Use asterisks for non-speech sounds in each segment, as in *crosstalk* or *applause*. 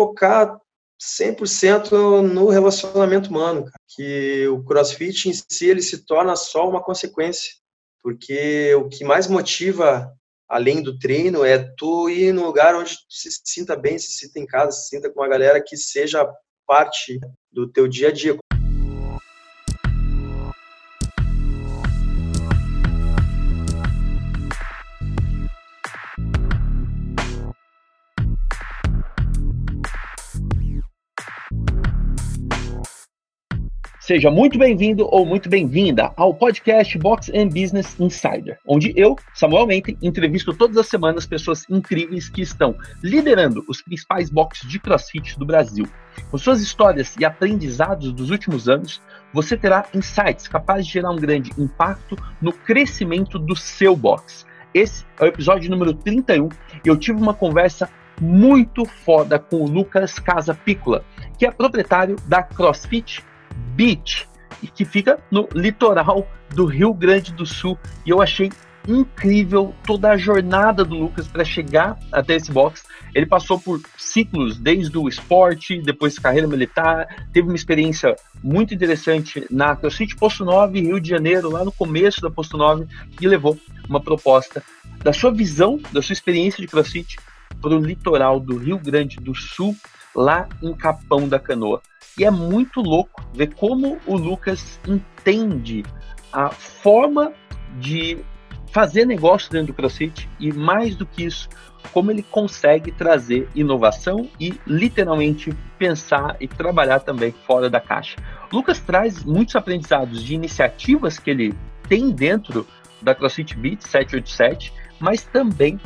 focar 100% no relacionamento humano, cara. que o CrossFit em si ele se torna só uma consequência, porque o que mais motiva além do treino é tu ir no lugar onde tu se sinta bem, se sinta em casa, se sinta com uma galera que seja parte do teu dia a dia. Seja muito bem-vindo ou muito bem-vinda ao podcast Box and Business Insider, onde eu, Samuel Mente, entrevisto todas as semanas pessoas incríveis que estão liderando os principais boxes de CrossFit do Brasil. Com suas histórias e aprendizados dos últimos anos, você terá insights capazes de gerar um grande impacto no crescimento do seu box. Esse é o episódio número 31 e eu tive uma conversa muito foda com o Lucas Casa Piccola, que é proprietário da CrossFit Beach, que fica no litoral do Rio Grande do Sul. E eu achei incrível toda a jornada do Lucas para chegar até esse box. Ele passou por ciclos desde o esporte, depois carreira militar, teve uma experiência muito interessante na CrossFit Posto 9, Rio de Janeiro, lá no começo da Posto 9, e levou uma proposta da sua visão, da sua experiência de CrossFit para o litoral do Rio Grande do Sul, lá em Capão da Canoa. E é muito louco ver como o Lucas entende a forma de fazer negócio dentro do CrossFit e mais do que isso, como ele consegue trazer inovação e literalmente pensar e trabalhar também fora da caixa. Lucas traz muitos aprendizados de iniciativas que ele tem dentro da CrossFit Beat 787, mas também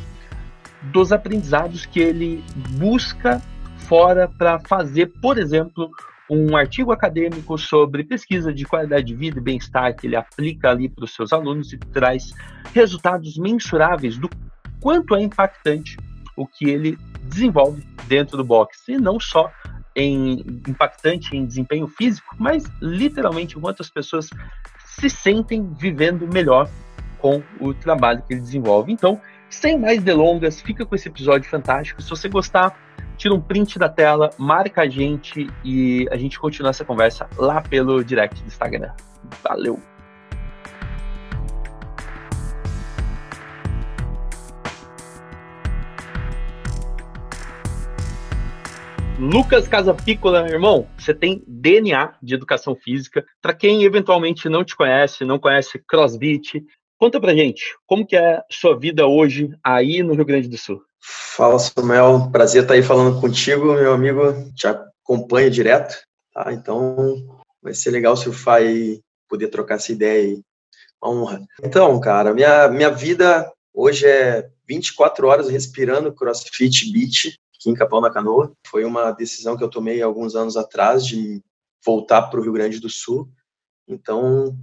dos aprendizados que ele busca fora para fazer, por exemplo, um artigo acadêmico sobre pesquisa de qualidade de vida e bem-estar que ele aplica ali para os seus alunos e traz resultados mensuráveis do quanto é impactante o que ele desenvolve dentro do boxe, e não só em impactante em desempenho físico, mas literalmente quantas pessoas se sentem vivendo melhor com o trabalho que ele desenvolve. Então, sem mais delongas, fica com esse episódio fantástico. Se você gostar, tira um print da tela, marca a gente e a gente continua essa conversa lá pelo direct do Instagram. Valeu! Lucas Casapícola, irmão, você tem DNA de educação física. Para quem eventualmente não te conhece, não conhece CrossFit, conta pra gente, como que é sua vida hoje aí no Rio Grande do Sul? Fala, Samuel. Prazer estar aí falando contigo, meu amigo. Te acompanho direto, tá? Então, vai ser legal surfar e poder trocar essa ideia aí. Uma honra. Então, cara, minha, minha vida hoje é 24 horas respirando CrossFit Beach aqui em Capão da Canoa. Foi uma decisão que eu tomei alguns anos atrás de voltar para o Rio Grande do Sul. Então,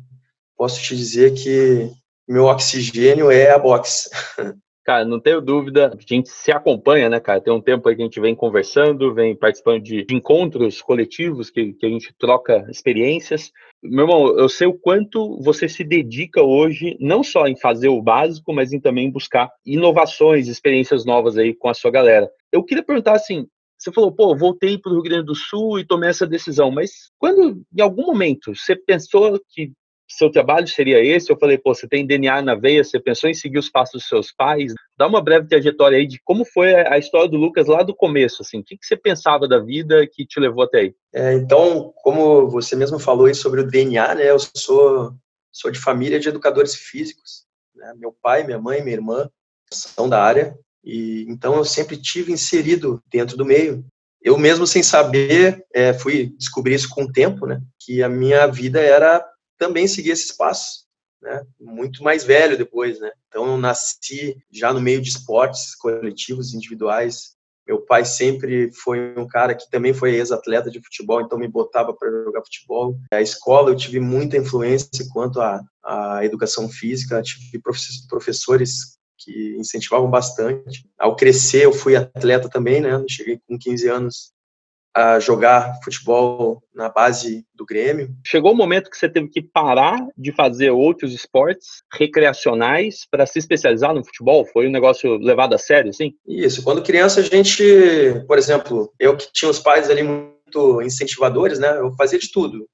posso te dizer que meu oxigênio é a boxe. *laughs* Cara, não tenho dúvida, a gente se acompanha, né, cara? Tem um tempo aí que a gente vem conversando, vem participando de encontros coletivos que, que a gente troca experiências. Meu irmão, eu sei o quanto você se dedica hoje, não só em fazer o básico, mas em também buscar inovações, experiências novas aí com a sua galera. Eu queria perguntar assim, você falou, pô, voltei para o Rio Grande do Sul e tomei essa decisão, mas quando, em algum momento, você pensou que seu trabalho seria esse? Eu falei, pô, você tem DNA na veia, você pensou em seguir os passos dos seus pais? Dá uma breve trajetória aí de como foi a história do Lucas lá do começo, assim, o que, que você pensava da vida que te levou até aí? É, então, como você mesmo falou aí sobre o DNA, né, eu sou, sou de família de educadores físicos, né? meu pai, minha mãe, minha irmã são da área, e então eu sempre tive inserido dentro do meio. Eu mesmo sem saber, é, fui descobrir isso com o tempo, né, que a minha vida era também seguir esses passos, né? Muito mais velho depois, né? Então nasci já no meio de esportes coletivos, individuais. Meu pai sempre foi um cara que também foi ex-atleta de futebol, então me botava para jogar futebol. A escola eu tive muita influência quanto à, à educação física, tive professores que incentivavam bastante. Ao crescer, eu fui atleta também, né? Cheguei com 15 anos a jogar futebol na base do Grêmio. Chegou o momento que você teve que parar de fazer outros esportes recreacionais para se especializar no futebol? Foi um negócio levado a sério, assim? Isso. Quando criança, a gente, por exemplo, eu que tinha os pais ali muito incentivadores, né? Eu fazia de tudo.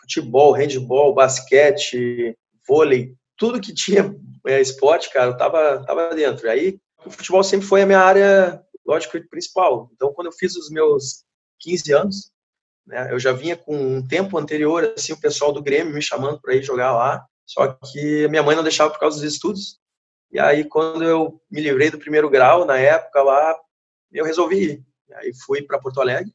Futebol, handball, basquete, vôlei, tudo que tinha é, esporte, cara, eu tava, tava dentro. Aí o futebol sempre foi a minha área, lógico, principal. Então, quando eu fiz os meus 15 anos, né, eu já vinha com um tempo anterior, assim, o pessoal do Grêmio me chamando para ir jogar lá, só que minha mãe não deixava por causa dos estudos. E aí, quando eu me livrei do primeiro grau, na época lá, eu resolvi ir. E aí fui para Porto Alegre,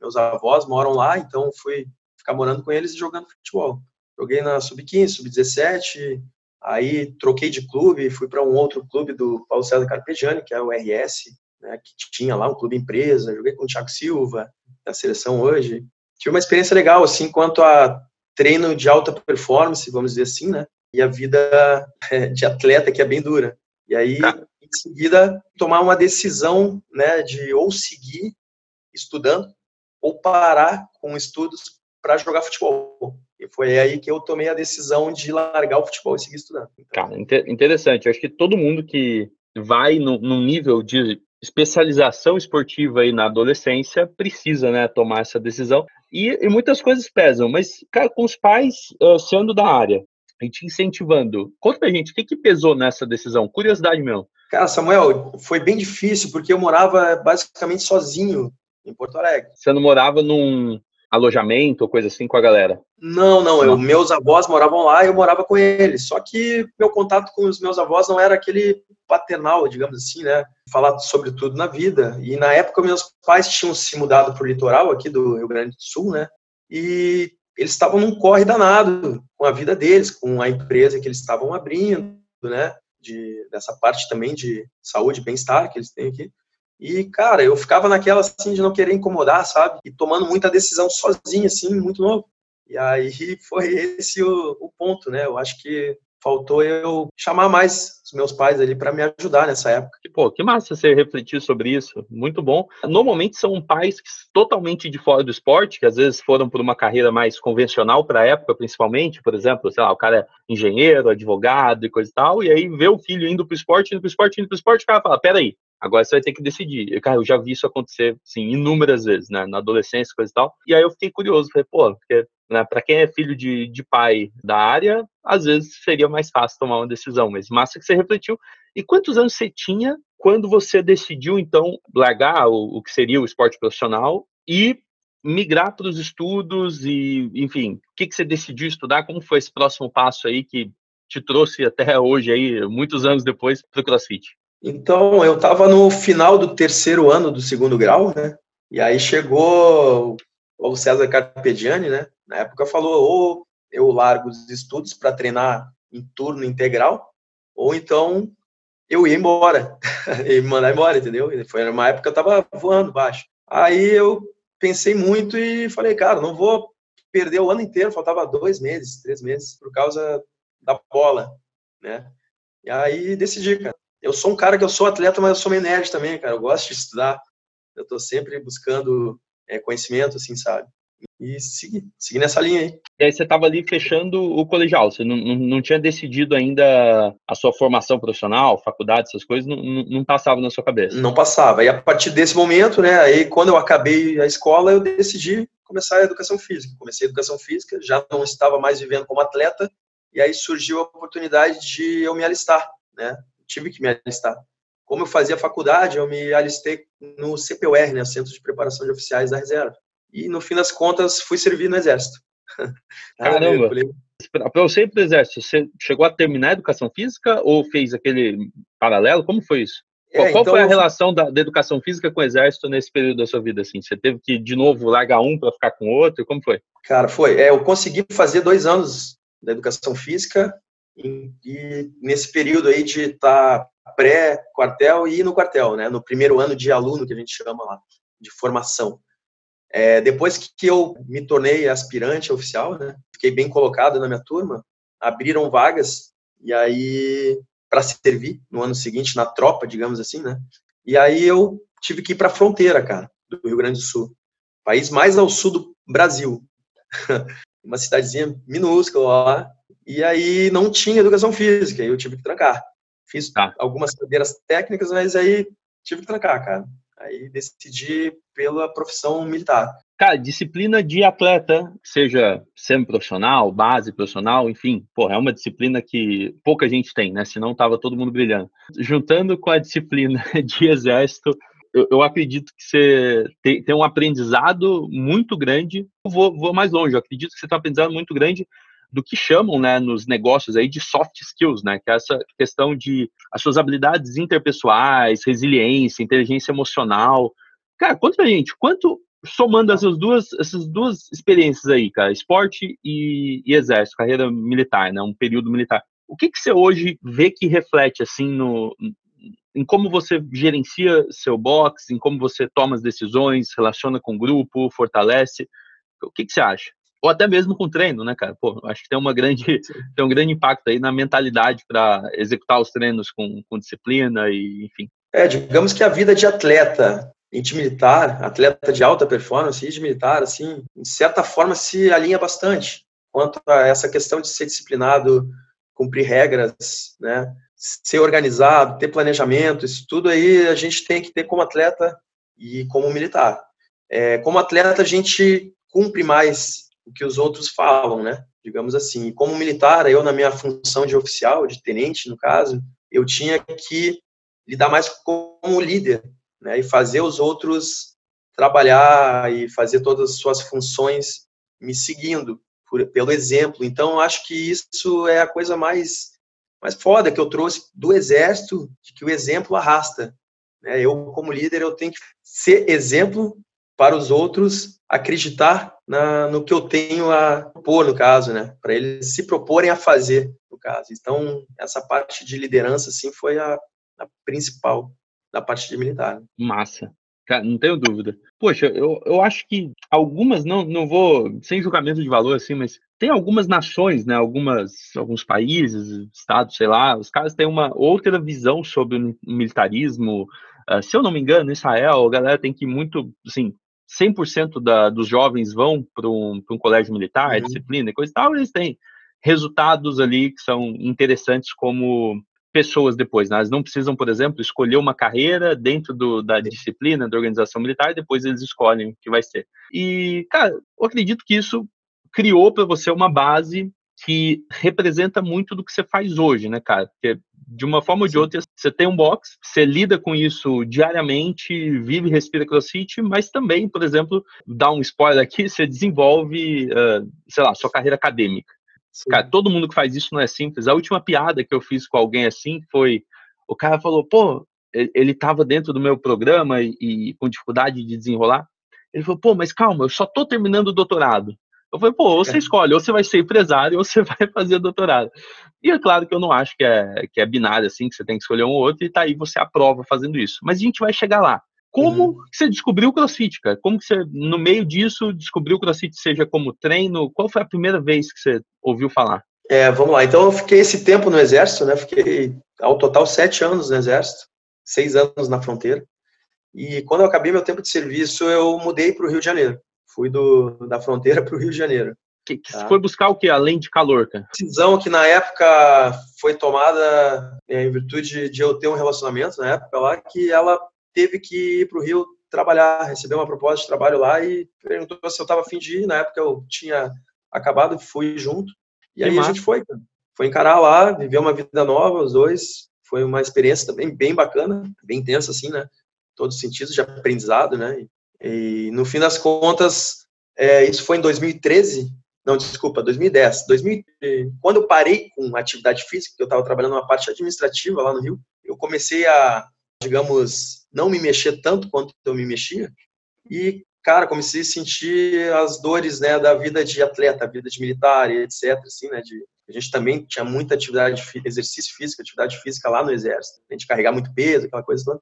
meus avós moram lá, então fui ficar morando com eles e jogando futebol. Joguei na Sub-15, Sub-17, aí troquei de clube, fui para um outro clube do Paulo César Carpegiani, que é o RS, né, que tinha lá um clube empresa, joguei com o Thiago Silva, na seleção hoje. Tive uma experiência legal, assim, quanto a treino de alta performance, vamos dizer assim, né? E a vida *laughs* de atleta, que é bem dura. E aí, tá. em seguida, tomar uma decisão, né, de ou seguir estudando ou parar com estudos para jogar futebol. E foi aí que eu tomei a decisão de largar o futebol e seguir estudando. Então, Cara, interessante. Eu acho que todo mundo que vai no nível de especialização esportiva aí na adolescência precisa, né, tomar essa decisão. E, e muitas coisas pesam, mas, cara, com os pais uh, sendo da área, a gente incentivando, conta pra gente, o que, que pesou nessa decisão? Curiosidade mesmo. Cara, Samuel, foi bem difícil, porque eu morava basicamente sozinho em Porto Alegre. Você não morava num, alojamento ou coisa assim com a galera? Não, não. Eu, meus avós moravam lá e eu morava com eles. Só que meu contato com os meus avós não era aquele paternal, digamos assim, né? Falar sobre tudo na vida. E na época meus pais tinham se mudado para o litoral aqui do Rio Grande do Sul, né? E eles estavam num corre danado com a vida deles, com a empresa que eles estavam abrindo, né? De, dessa parte também de saúde e bem-estar que eles têm aqui. E, cara, eu ficava naquela, assim, de não querer incomodar, sabe? E tomando muita decisão sozinho, assim, muito novo. E aí *laughs* foi esse o, o ponto, né? Eu acho que faltou eu chamar mais os meus pais ali para me ajudar nessa época. Pô, que massa você refletir sobre isso. Muito bom. Normalmente são pais totalmente de fora do esporte, que às vezes foram por uma carreira mais convencional para a época, principalmente, por exemplo, sei lá, o cara é engenheiro, advogado e coisa e tal, e aí vê o filho indo para o esporte, indo para o esporte, indo para o esporte, o cara fala, peraí, Agora você vai ter que decidir. Cara, eu já vi isso acontecer, assim, inúmeras vezes, né? Na adolescência, coisa e tal. E aí eu fiquei curioso. Falei, pô, porque né, para quem é filho de, de pai da área, às vezes seria mais fácil tomar uma decisão. Mas massa que você refletiu. E quantos anos você tinha quando você decidiu, então, largar o, o que seria o esporte profissional e migrar para os estudos e, enfim, o que, que você decidiu estudar? Como foi esse próximo passo aí que te trouxe até hoje aí, muitos anos depois, para o CrossFit? Então, eu estava no final do terceiro ano do segundo grau, né? E aí chegou o César Carpegiani, né? Na época falou, ou eu largo os estudos para treinar em turno integral, ou então eu ia embora, *laughs* e me mandar embora, entendeu? Foi uma época que eu estava voando baixo. Aí eu pensei muito e falei, cara, não vou perder o ano inteiro, faltava dois meses, três meses, por causa da bola, né? E aí decidi, cara, eu sou um cara que eu sou atleta, mas eu sou meio nerd também, cara. Eu gosto de estudar. Eu estou sempre buscando é, conhecimento, assim, sabe? E seguir, seguir nessa linha aí. E aí você estava ali fechando o colegial, você não, não, não, tinha decidido ainda a sua formação profissional, faculdade, essas coisas, não, não, não passava na sua cabeça? Não passava. E a partir desse momento, né, aí quando eu acabei a escola, eu decidi começar a educação física. Comecei a educação física, já não estava mais vivendo como atleta, e aí surgiu a oportunidade de eu me alistar, né? Tive que me alistar. Como eu fazia faculdade, eu me alistei no CPUR, né, Centro de Preparação de Oficiais da Reserva. E, no fim das contas, fui servir no Exército. *laughs* Caramba! Para você ir para o Exército, você chegou a terminar a Educação Física ou fez aquele paralelo? Como foi isso? É, Qual então, foi a relação da, da, educação física com o exército nesse período da sua vida? Assim, você teve que de novo largar um para ficar com outro? Como foi? Cara, foi. É, eu consegui fazer dois anos da educação física e, nesse período aí de estar tá pré-quartel e no quartel, né? No primeiro ano de aluno, que a gente chama lá, de formação. É, depois que eu me tornei aspirante oficial, né? Fiquei bem colocado na minha turma, abriram vagas, e aí, para servir no ano seguinte, na tropa, digamos assim, né? E aí eu tive que ir para a fronteira, cara, do Rio Grande do Sul. país mais ao sul do Brasil. *laughs* uma cidadezinha minúscula lá. E aí não tinha educação física, eu tive que trancar. Fiz tá. algumas cadeiras técnicas, mas aí tive que trancar, cara. Aí decidi pela profissão militar. Cara, disciplina de atleta, seja semi-profissional, base profissional, enfim, porra, é uma disciplina que pouca gente tem, né? Senão tava todo mundo brilhando. Juntando com a disciplina *laughs* de exército, eu, eu acredito que você tem, tem, um aprendizado muito grande. Eu vou, vou mais longe, eu acredito que você tem um aprendizado muito grande do que chamam, né, nos negócios aí de soft skills, né, que é essa questão de as suas habilidades interpessoais, resiliência, inteligência emocional. Cara, conta pra gente, quanto somando essas duas essas duas experiências aí, cara, esporte e, e exército, carreira militar, né, um período militar. O que que você hoje vê que reflete assim no em como você gerencia seu box, em como você toma as decisões, relaciona com o grupo, fortalece. O que, que você acha? Ou até mesmo com treino, né, cara? Pô, acho que tem uma grande, *laughs* tem um grande impacto aí na mentalidade para executar os treinos com, com disciplina e, enfim. É, digamos que a vida de atleta e de militar, atleta de alta performance e de militar, assim, de certa forma se alinha bastante quanto a essa questão de ser disciplinado, cumprir regras, né? ser organizado, ter planejamento, isso tudo aí a gente tem que ter como atleta e como militar. É, como atleta, a gente cumpre mais o que os outros falam, né? Digamos assim. Como militar, eu, na minha função de oficial, de tenente, no caso, eu tinha que lidar mais como líder, né? E fazer os outros trabalhar e fazer todas as suas funções me seguindo por, pelo exemplo. Então, acho que isso é a coisa mais mas foda que eu trouxe do exército, de que o exemplo arrasta. Né? Eu, como líder, eu tenho que ser exemplo para os outros acreditar na, no que eu tenho a propor, no caso, né? Para eles se proporem a fazer, no caso. Então, essa parte de liderança, assim, foi a, a principal da parte de militar. Massa. Cara, não tenho dúvida. Poxa, eu, eu acho que algumas, não, não vou, sem julgamento de valor, assim, mas tem algumas nações, né, algumas, alguns países, estados, sei lá, os caras têm uma outra visão sobre o militarismo. Uh, se eu não me engano, Israel, a galera tem que muito, assim, 100% da, dos jovens vão para um, um colégio militar, uhum. disciplina e coisa e tal, eles têm resultados ali que são interessantes como pessoas depois. Né? Elas não precisam, por exemplo, escolher uma carreira dentro do, da disciplina da organização militar e depois eles escolhem o que vai ser. E, cara, eu acredito que isso criou para você uma base que representa muito do que você faz hoje, né, cara? Porque de uma forma ou de outra, você tem um box, você lida com isso diariamente, vive e respira crossfit, mas também, por exemplo, dá um spoiler aqui, *laughs* você desenvolve, uh, sei lá, sua carreira acadêmica. Cara, todo mundo que faz isso não é simples. A última piada que eu fiz com alguém assim foi: o cara falou, pô, ele estava dentro do meu programa e, e, com dificuldade de desenrolar. Ele falou, pô, mas calma, eu só tô terminando o doutorado. Eu falei, pô, ou você é. escolhe, ou você vai ser empresário, *laughs* ou você vai fazer doutorado. E é claro que eu não acho que é, que é binário assim, que você tem que escolher um ou outro, e tá aí você aprova fazendo isso. Mas a gente vai chegar lá. Como uhum. você descobriu o CrossFit, cara? Como que você, no meio disso, descobriu o CrossFit, seja como treino? Qual foi a primeira vez que você ouviu falar? É, vamos lá. Então, eu fiquei esse tempo no Exército, né? Fiquei, ao total, sete anos no Exército, seis anos na fronteira. E quando eu acabei meu tempo de serviço, eu mudei para o Rio de Janeiro. Fui do, da fronteira para o Rio de Janeiro. Que, que tá? foi buscar o que além de calor, cara? Decisão que na época foi tomada é, em virtude de eu ter um relacionamento na época lá, que ela teve que ir para o Rio trabalhar, receber uma proposta de trabalho lá e perguntou se eu estava afim de ir. Na época eu tinha acabado, fui junto. E que aí massa. a gente foi, foi encarar lá, viver uma vida nova, os dois. Foi uma experiência também bem bacana, bem intensa, assim, né? Todos os sentidos de aprendizado, né? E, no fim das contas, é, isso foi em 2013, não, desculpa, 2010. 2000, quando eu parei com atividade física, eu estava trabalhando na parte administrativa lá no Rio, eu comecei a, digamos, não me mexer tanto quanto eu me mexia. E, cara, comecei a sentir as dores, né, da vida de atleta, vida de militar e etc, assim, né, de a gente também tinha muita atividade, exercício físico, atividade física lá no exército, a gente carregar muito peso, aquela coisa toda.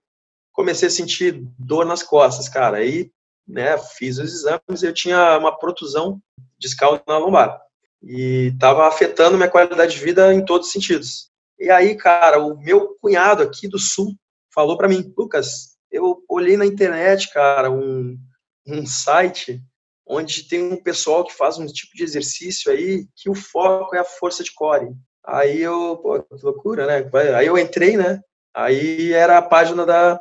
Comecei a sentir dor nas costas, cara. Aí, né, fiz os exames, eu tinha uma protusão discal na lombar e estava afetando minha qualidade de vida em todos os sentidos. E aí, cara, o meu cunhado aqui do sul falou para mim, Lucas, eu olhei na internet, cara, um, um site onde tem um pessoal que faz um tipo de exercício aí que o foco é a força de core. Aí eu, pô, que loucura, né? Aí eu entrei, né? Aí era a página da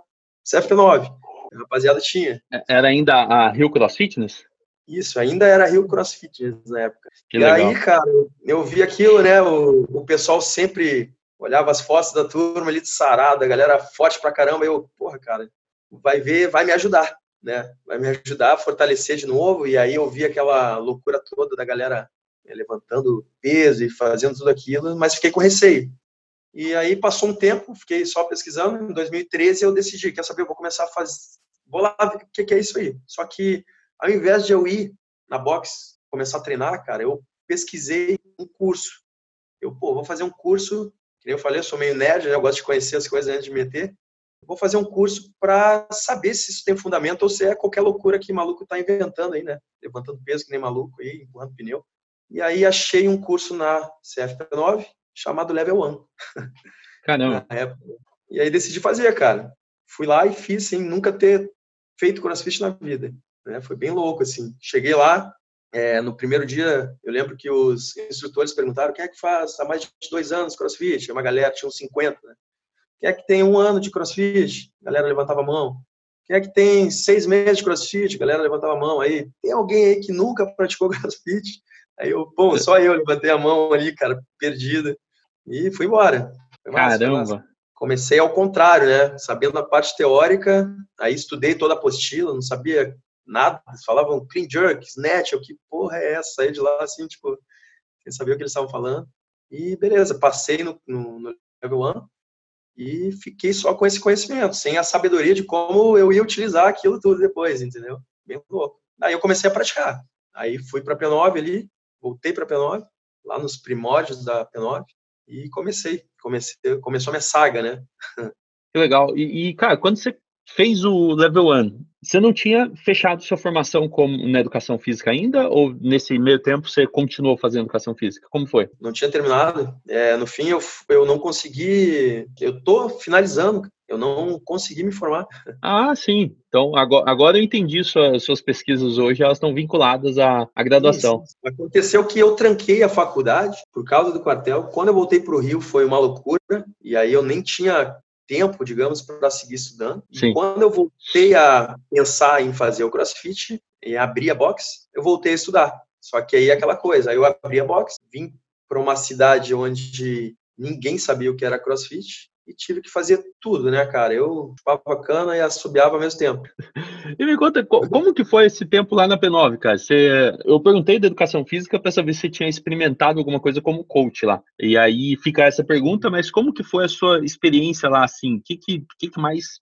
CFP9. A rapaziada tinha. É, era ainda a Rio Cross Fitness? Isso, ainda era Rio Cross Fitness na época. Que e legal. aí, cara, eu vi aquilo, né? O, o pessoal sempre olhava as fotos da turma ali de sarada, a galera forte pra caramba. Eu, porra, cara, vai ver, vai me ajudar, né? Vai me ajudar a fortalecer de novo. E aí eu vi aquela loucura toda da galera né, levantando peso e fazendo tudo aquilo, mas fiquei com receio. E aí passou um tempo, fiquei só pesquisando. Em 2013 eu decidi, quer saber, eu vou começar a fazer, vou lá ver o que, é isso aí. Só que ao invés de eu ir na box começar a treinar, cara, eu pesquisei um curso. Eu, pô, vou fazer um curso, que eu falei, eu sou meio nerd, né? eu gosto de conhecer as coisas antes de meter. Vou fazer um curso para saber se isso tem fundamento ou se é qualquer loucura que maluco tá inventando aí, né? Levantando peso que nem maluco aí, empurrando pneu. E aí achei um curso na CFP9 chamado Level 1. Caramba. E aí decidi fazer, cara. Fui lá e fiz sem nunca ter feito crossfit na vida. Né? Foi bem louco, assim. Cheguei lá, é, no primeiro dia, eu lembro que os instrutores perguntaram quem é que faz há mais de dois anos crossfit? Uma galera, tinha uns 50, né? Quem é que tem um ano de crossfit? A galera levantava a mão. Quem é que tem seis meses de crossfit? A galera levantava a mão. Aí, tem alguém aí que nunca praticou *laughs* crossfit? Aí eu, bom, só eu levantei a mão ali, cara, perdida. E fui embora. Foi massa, Caramba! Foi massa. Comecei ao contrário, né? Sabendo a parte teórica, aí estudei toda a apostila, não sabia nada. Eles falavam clean jerk, snatch, o que porra é essa? Saí de lá assim, tipo, sem saber o que eles estavam falando. E beleza, passei no, no, no level 1 e fiquei só com esse conhecimento, sem a sabedoria de como eu ia utilizar aquilo tudo depois, entendeu? Bem louco. Aí eu comecei a praticar. Aí fui para P9 ali, voltei para P9, lá nos primórdios da P9 e comecei, comecei, começou a minha saga, né? Que legal. E, e cara, quando você fez o level 1, você não tinha fechado sua formação como na educação física ainda? Ou nesse meio tempo você continuou fazendo educação física? Como foi? Não tinha terminado. É, no fim, eu, eu não consegui. Eu tô finalizando. Eu não consegui me formar. Ah, sim. Então, agora, agora eu entendi suas, suas pesquisas hoje, elas estão vinculadas à, à graduação. Isso. Aconteceu que eu tranquei a faculdade por causa do quartel. Quando eu voltei para o Rio, foi uma loucura. E aí eu nem tinha tempo, digamos, para seguir estudando. Sim. E quando eu voltei a pensar em fazer o CrossFit e abrir a box, eu voltei a estudar. Só que aí é aquela coisa, aí eu abri a box, vim para uma cidade onde ninguém sabia o que era CrossFit e tive que fazer tudo, né, cara? Eu chupava cana e assobiava ao mesmo tempo. *laughs* E me conta, como que foi esse tempo lá na P9, cara? Você, eu perguntei da educação física para saber se você tinha experimentado alguma coisa como coach lá. E aí fica essa pergunta, mas como que foi a sua experiência lá, assim? O que, que, que mais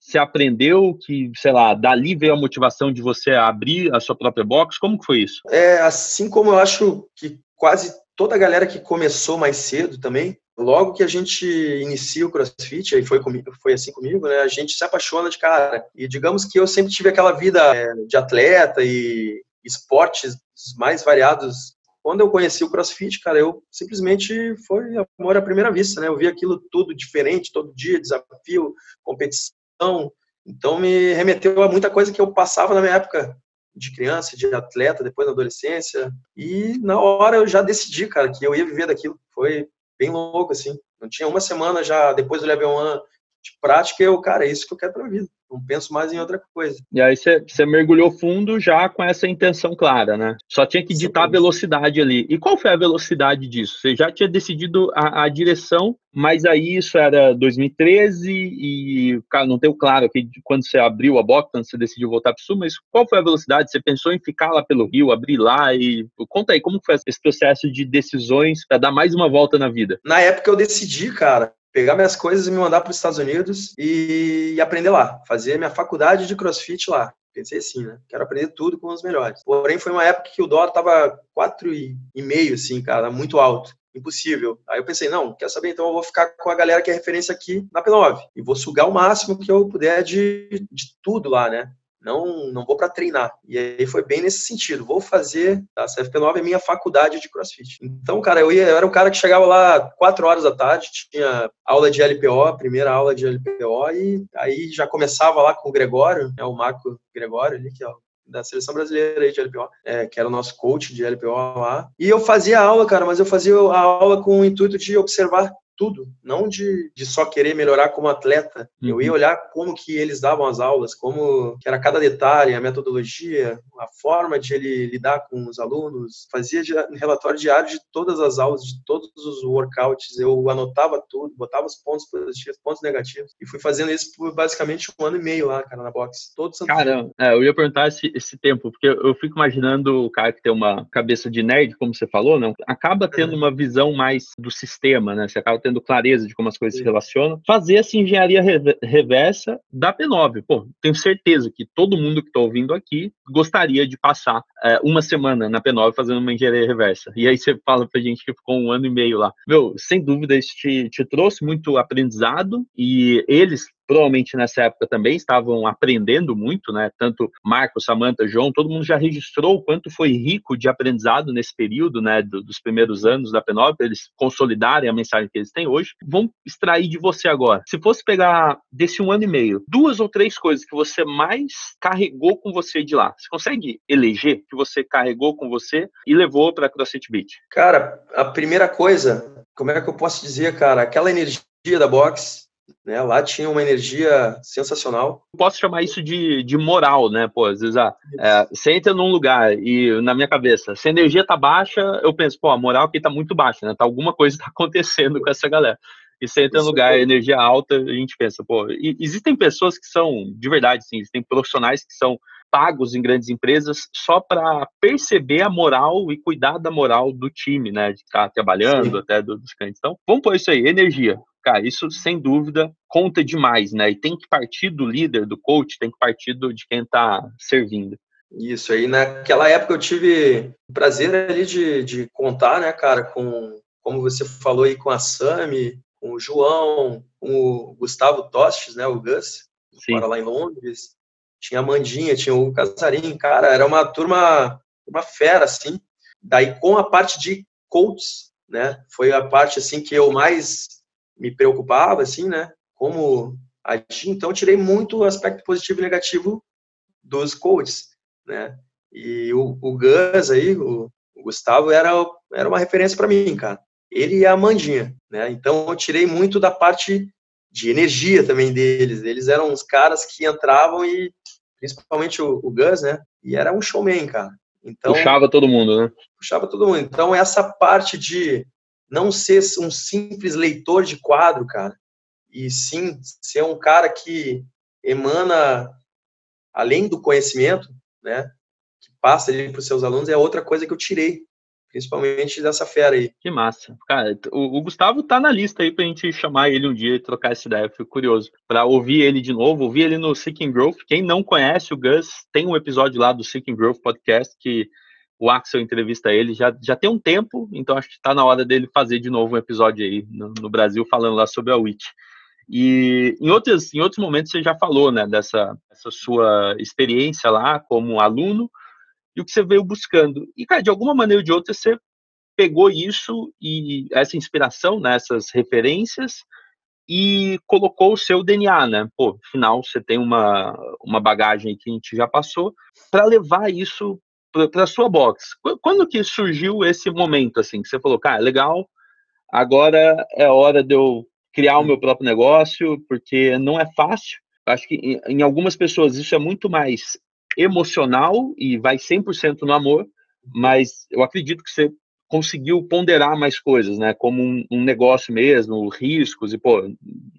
você aprendeu que, sei lá, dali veio a motivação de você abrir a sua própria box? Como que foi isso? É, assim como eu acho que quase toda a galera que começou mais cedo também, logo que a gente inicia o CrossFit, aí foi, comigo, foi assim comigo, né? A gente se apaixona de cara. E digamos que eu sempre tive aquela vida é, de atleta e esportes mais variados. Quando eu conheci o CrossFit, cara, eu simplesmente foi amor à primeira vista, né? Eu vi aquilo tudo diferente, todo dia, desafio, competição. Então me remeteu a muita coisa que eu passava na minha época de criança, de atleta, depois na adolescência. E na hora eu já decidi, cara, que eu ia viver daquilo. Foi bem louco, assim. Não tinha uma semana já depois do level 1 de prática, eu, cara, é isso que eu quero pra vida. Não penso mais em outra coisa. E aí você mergulhou fundo já com essa intenção clara, né? Só tinha que ditar a velocidade ali. E qual foi a velocidade disso? Você já tinha decidido a, a direção, mas aí isso era 2013 e, cara, não tenho claro aqui quando você abriu a box, quando você decidiu voltar para o Sul, mas qual foi a velocidade? Você pensou em ficar lá pelo Rio, abrir lá e conta aí como foi esse processo de decisões para dar mais uma volta na vida? Na época eu decidi, cara, pegar minhas coisas e me mandar para os Estados Unidos e aprender lá, fazer minha faculdade de CrossFit lá. Pensei assim, né? Quero aprender tudo com os melhores. Porém, foi uma época que o dólar tava quatro e meio, assim, cara, muito alto. Impossível. Aí eu pensei, não, quer saber? Então eu vou ficar com a galera que é referência aqui na P9 e vou sugar o máximo que eu puder de, de tudo lá, né? Não, não vou para treinar. E aí foi bem nesse sentido. Vou fazer a CFP9 é minha faculdade de CrossFit. Então, cara, eu, ia, eu era um cara que chegava lá quatro horas da tarde, tinha aula de LPO, primeira aula de LPO, e aí já começava lá com o Gregório, né, o Marco Gregório ali, que é da seleção brasileira de LPO, é, que era o nosso coach de LPO lá. E eu fazia aula, cara, mas eu fazia a aula com o intuito de observar tudo, não de, de só querer melhorar como atleta. Uhum. Eu ia uhum. olhar como que eles davam as aulas, como que era cada detalhe, a metodologia, a forma de ele lidar com os alunos. Fazia relatório diário de todas as aulas, de todos os workouts. Eu anotava tudo, botava os pontos positivos, pontos negativos. E fui fazendo isso por basicamente um ano e meio lá, cara, na box. Todo santo Cara, é, eu ia perguntar esse, esse tempo, porque eu fico imaginando o cara que tem uma cabeça de nerd, como você falou, não? Acaba tendo uhum. uma visão mais do sistema, né? Você acaba tendo clareza de como as coisas Sim. se relacionam, fazer essa engenharia reversa da P9. Pô, tenho certeza que todo mundo que está ouvindo aqui gostaria de passar é, uma semana na P9 fazendo uma engenharia reversa. E aí você fala pra gente que ficou um ano e meio lá. Meu, sem dúvida, isso te, te trouxe muito aprendizado e eles provavelmente nessa época também estavam aprendendo muito, né? Tanto Marcos, Samantha, João, todo mundo já registrou o quanto foi rico de aprendizado nesse período, né? Do, dos primeiros anos da P9, eles consolidarem a mensagem que eles têm hoje. Vamos extrair de você agora. Se fosse pegar desse um ano e meio, duas ou três coisas que você mais carregou com você de lá, você consegue eleger que você carregou com você e levou para CrossFit Beach? Cara, a primeira coisa, como é que eu posso dizer, cara? Aquela energia da box né? Lá tinha uma energia sensacional. Posso chamar isso de, de moral, né? Pô, às vezes, ah, é, você entra num lugar e, na minha cabeça, se a energia tá baixa, eu penso, pô, a moral aqui tá muito baixa, né? Tá, alguma coisa *laughs* tá acontecendo com essa galera. E você entra num lugar, energia alta, a gente pensa, pô, e, existem pessoas que são, de verdade, sim, existem profissionais que são pagos em grandes empresas só para perceber a moral e cuidar da moral do time, né? De estar trabalhando, sim. até dos clientes. Então, vamos pôr isso aí, energia cara, isso sem dúvida conta demais, né? E tem que partir do líder, do coach, tem que partir do, de quem está servindo. Isso aí, naquela época eu tive o prazer ali de, de contar, né, cara, com, como você falou aí, com a Sami, com o João, com o Gustavo Tostes, né, o Gus, que mora lá em Londres, tinha a Mandinha, tinha o Casarim, cara, era uma turma, uma fera, assim. Daí, com a parte de coaches, né, foi a parte, assim, que eu mais me preocupava, assim, né? Como agir. Então, tirei muito o aspecto positivo e negativo dos coaches, né? E o, o Gus aí, o, o Gustavo, era, era uma referência para mim, cara. Ele e a Amandinha, né? Então, eu tirei muito da parte de energia também deles. Eles eram uns caras que entravam e, principalmente o, o Gus, né? E era um showman, cara. Então, puxava todo mundo, né? Puxava todo mundo. Então, essa parte de não ser um simples leitor de quadro, cara, e sim ser um cara que emana além do conhecimento, né, que passa ali para os seus alunos é outra coisa que eu tirei, principalmente dessa fera aí. Que massa. Cara, o, o Gustavo tá na lista aí pra gente chamar ele um dia e trocar essa ideia, fico curioso. Para ouvir ele de novo, ouvir ele no Seeking Growth. Quem não conhece o Gus, tem um episódio lá do Seeking Growth Podcast que o Axel entrevista ele já, já tem um tempo, então acho que está na hora dele fazer de novo um episódio aí no, no, Brasil falando lá sobre a Witch. E em outros, em outros momentos você já falou, né, dessa, dessa sua experiência lá como aluno e o que você veio buscando. E, cara, de alguma maneira ou de outra você pegou isso e essa inspiração, né, essas referências e colocou o seu DNA, né? Pô, afinal, você tem uma, uma bagagem que a gente já passou, para levar isso para a sua box. Quando que surgiu esse momento, assim, que você falou, cara, legal, agora é hora de eu criar o meu próprio negócio, porque não é fácil. Acho que em algumas pessoas isso é muito mais emocional e vai 100% no amor, mas eu acredito que você conseguiu ponderar mais coisas, né? Como um, um, negócio mesmo, riscos e, pô,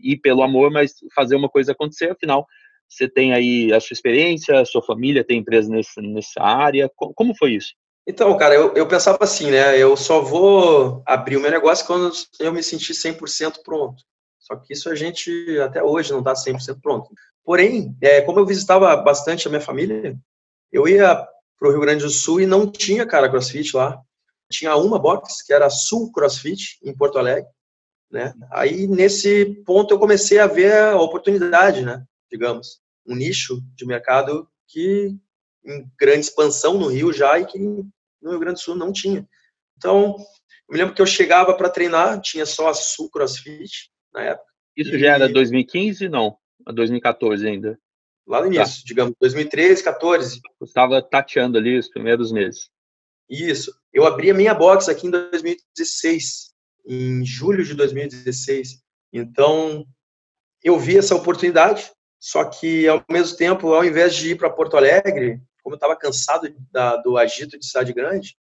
ir pelo amor, mas fazer uma coisa acontecer, afinal, você tem aí a sua experiência, a sua família tem empresa nesse, nessa área. Como foi isso? Então, cara, eu, eu pensava assim, né? Eu só vou abrir o meu negócio quando eu me sentir 100% pronto. Só que isso a gente até hoje não está 100% pronto. Porém, é, como eu visitava bastante a minha família, eu ia para o Rio Grande do Sul e não tinha, cara, crossfit lá. Tinha uma box, que era Sul Crossfit, em Porto Alegre. Né? Aí, nesse ponto, eu comecei a ver a oportunidade, né? digamos, um nicho de mercado que em grande expansão no Rio já e que no Rio Grande do Sul não tinha. Então, eu me lembro que eu chegava para treinar, tinha só a Sul CrossFit na época. Isso e... já era 2015? Não, 2014 ainda. lá no início, tá. digamos, 2013, 14. Estava tateando ali os primeiros meses. Isso. Eu abri a minha box aqui em 2016, em julho de 2016. Então, eu vi essa oportunidade, só que ao mesmo tempo, ao invés de ir para Porto Alegre, como eu estava cansado da, do agito de cidade grande,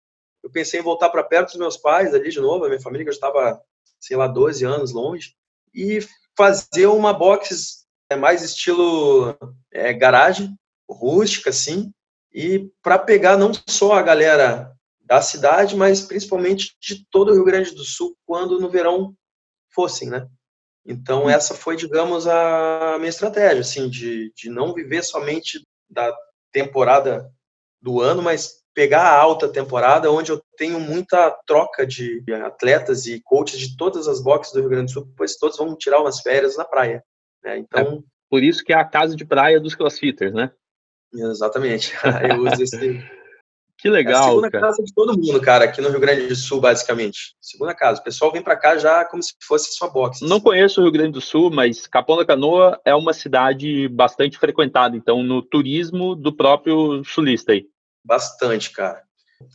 eu pensei em voltar para perto dos meus pais ali de novo, a minha família que já estava, sei lá, 12 anos longe, e fazer uma box é, mais estilo é, garagem, rústica, assim, e para pegar não só a galera da cidade, mas principalmente de todo o Rio Grande do Sul, quando no verão fossem, né? Então, essa foi, digamos, a minha estratégia, assim, de, de não viver somente da temporada do ano, mas pegar a alta temporada, onde eu tenho muita troca de atletas e coaches de todas as boxes do Rio Grande do Sul, pois todos vão tirar umas férias na praia. Né? Então, é por isso que é a casa de praia dos crossfitters, né? Exatamente. *laughs* *laughs* Eu uso esse, que legal. É a segunda cara. casa de todo mundo, cara, aqui no Rio Grande do Sul, basicamente. Segunda casa. O pessoal vem para cá já como se fosse sua box. Não conheço o Rio Grande do Sul, mas Capão da Canoa é uma cidade bastante frequentada, então, no turismo do próprio sulista aí. Bastante, cara.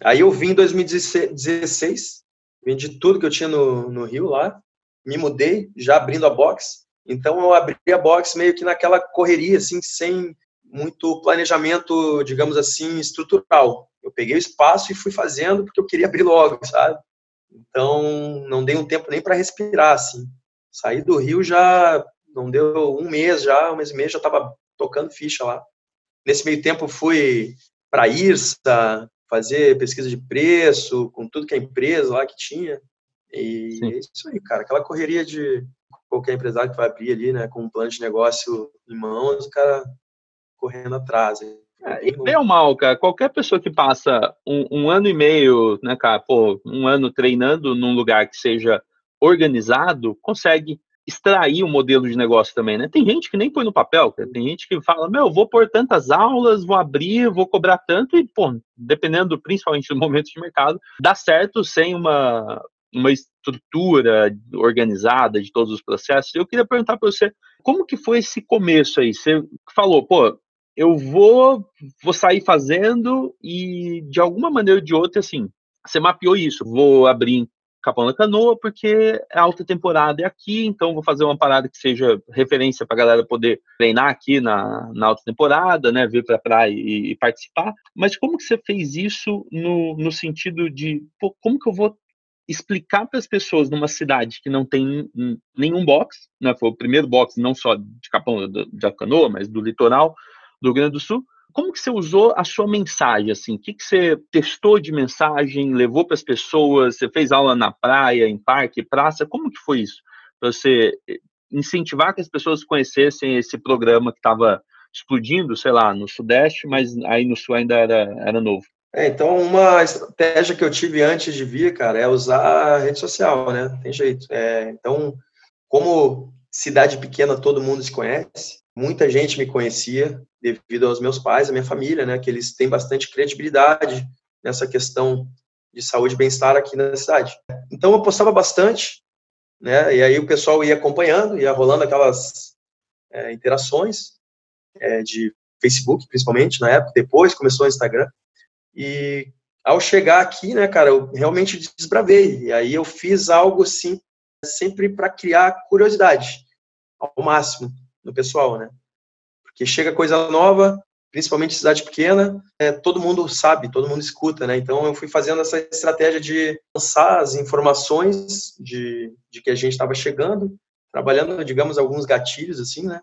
Aí eu vim em 2016, vendi tudo que eu tinha no, no Rio lá, me mudei, já abrindo a box. Então eu abri a box meio que naquela correria, assim, sem muito planejamento, digamos assim, estrutural. Eu peguei o espaço e fui fazendo porque eu queria abrir logo, sabe? Então, não dei um tempo nem para respirar, assim. Saí do Rio já, não deu um mês já, um mês e meio já estava tocando ficha lá. Nesse meio tempo fui para IRSA, fazer pesquisa de preço, com tudo que a empresa lá que tinha. E Sim. é isso aí, cara. Aquela correria de qualquer empresário que vai abrir ali, né, com um plano de negócio em mãos, o cara correndo atrás. É, e bem ou mal, cara, qualquer pessoa que passa um, um, ano e meio, né, cara, pô, um ano treinando num lugar que seja organizado, consegue extrair o um modelo de negócio também, né? Tem gente que nem põe no papel, cara. tem gente que fala, meu, vou pôr tantas aulas, vou abrir, vou cobrar tanto, e, pô, dependendo principalmente do *laughs* momento de mercado, dá certo sem uma, uma estrutura organizada de todos os processos. Eu queria perguntar para você, como que foi esse começo aí? Você falou, pô, eu vou, vou sair fazendo e de alguma maneira ou de outra, assim, você mapeou isso. Vou abrir Capão da Canoa porque a alta temporada é aqui, então vou fazer uma parada que seja referência para a galera poder treinar aqui na, na alta temporada, né, vir para a praia e, e, participar. Mas como que você fez isso no, no sentido de, pô, como que eu vou explicar para as pessoas numa cidade que não tem nenhum box, né, foi o primeiro box não só de Capão da Canoa, mas do litoral, do Rio Grande do Sul. Como que você usou a sua mensagem? Assim, o que, que você testou de mensagem, levou para as pessoas? Você fez aula na praia, em parque, praça? Como que foi isso? Para você eh, incentivar que as pessoas conhecessem esse programa que estava explodindo, sei lá, no Sudeste, mas aí no Sul ainda era, era novo. É, então, uma estratégia que eu tive antes de vir, cara, é usar a rede social, né? Tem jeito. É, então, como cidade pequena todo mundo se conhece, muita gente me conhecia devido aos meus pais, a minha família, né, que eles têm bastante credibilidade nessa questão de saúde e bem-estar aqui na cidade. Então eu postava bastante, né, e aí o pessoal ia acompanhando, ia rolando aquelas é, interações é, de Facebook, principalmente na época. Depois começou o Instagram e ao chegar aqui, né, cara, eu realmente desbravei. E aí eu fiz algo assim, sempre para criar curiosidade ao máximo no pessoal, né? Porque chega coisa nova, principalmente cidade pequena, é, todo mundo sabe, todo mundo escuta, né? Então eu fui fazendo essa estratégia de lançar as informações de, de que a gente estava chegando, trabalhando, digamos, alguns gatilhos, assim, né?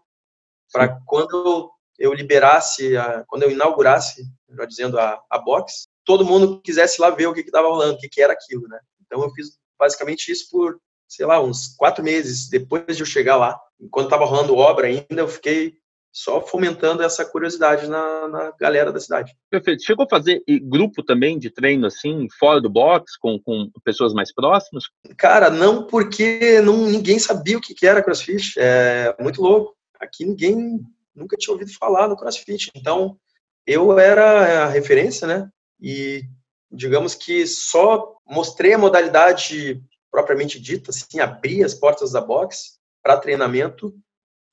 Para quando eu liberasse, a, quando eu inaugurasse, melhor dizendo, a, a box, todo mundo quisesse lá ver o que estava rolando, o que, que era aquilo, né? Então eu fiz basicamente isso por, sei lá, uns quatro meses depois de eu chegar lá quando estava rolando obra ainda, eu fiquei só fomentando essa curiosidade na, na, galera da cidade. Perfeito. Chegou a fazer grupo também de treino assim, fora do box, com, com pessoas mais próximas? Cara, não porque não, ninguém sabia o que, que era crossfit. É muito louco. Aqui ninguém nunca tinha ouvido falar no crossfit. Então, eu era a referência, né? E digamos que só mostrei a modalidade propriamente dita, assim, abri as portas da box para treinamento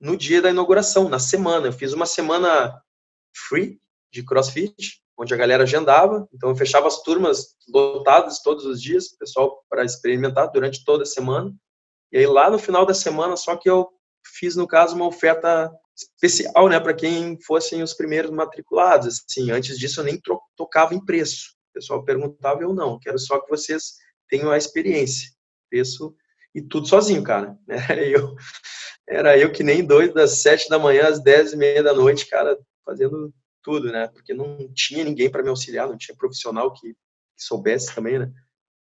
no dia da inauguração, na semana. Eu fiz uma semana free de CrossFit, onde a galera agendava, então eu fechava as turmas lotadas todos os dias, pessoal para experimentar durante toda a semana. E aí lá no final da semana, só que eu fiz no caso uma oferta especial, né, para quem fossem os primeiros matriculados. Assim, antes disso eu nem tocava em preço. O pessoal perguntava eu não, quero só que vocês tenham a experiência. Preço e tudo sozinho, cara. *laughs* Era eu, era eu que nem doido das sete da manhã às dez e meia da noite, cara, fazendo tudo, né? Porque não tinha ninguém para me auxiliar, não tinha profissional que, que, soubesse também, né?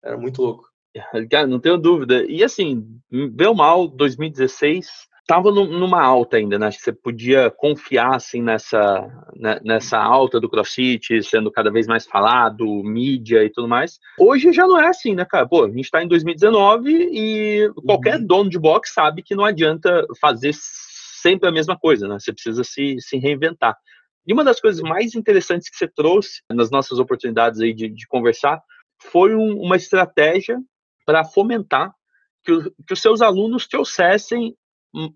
Era muito louco. *laughs* Cara, não tenho dúvida. E assim, bem mal, 2016 estava numa alta ainda, né? Acho que você podia confiar assim nessa né, nessa alta do CrossFit sendo cada vez mais falado, mídia e tudo mais. Hoje já não é assim, né, cara? Pô, a gente está em 2019 e qualquer uhum. dono de box sabe que não adianta fazer sempre a mesma coisa, né? Você precisa se, se reinventar. E uma das coisas mais interessantes que você trouxe nas nossas oportunidades aí de, de conversar foi um, uma estratégia para fomentar que, o, que, os seus alunos trouxessem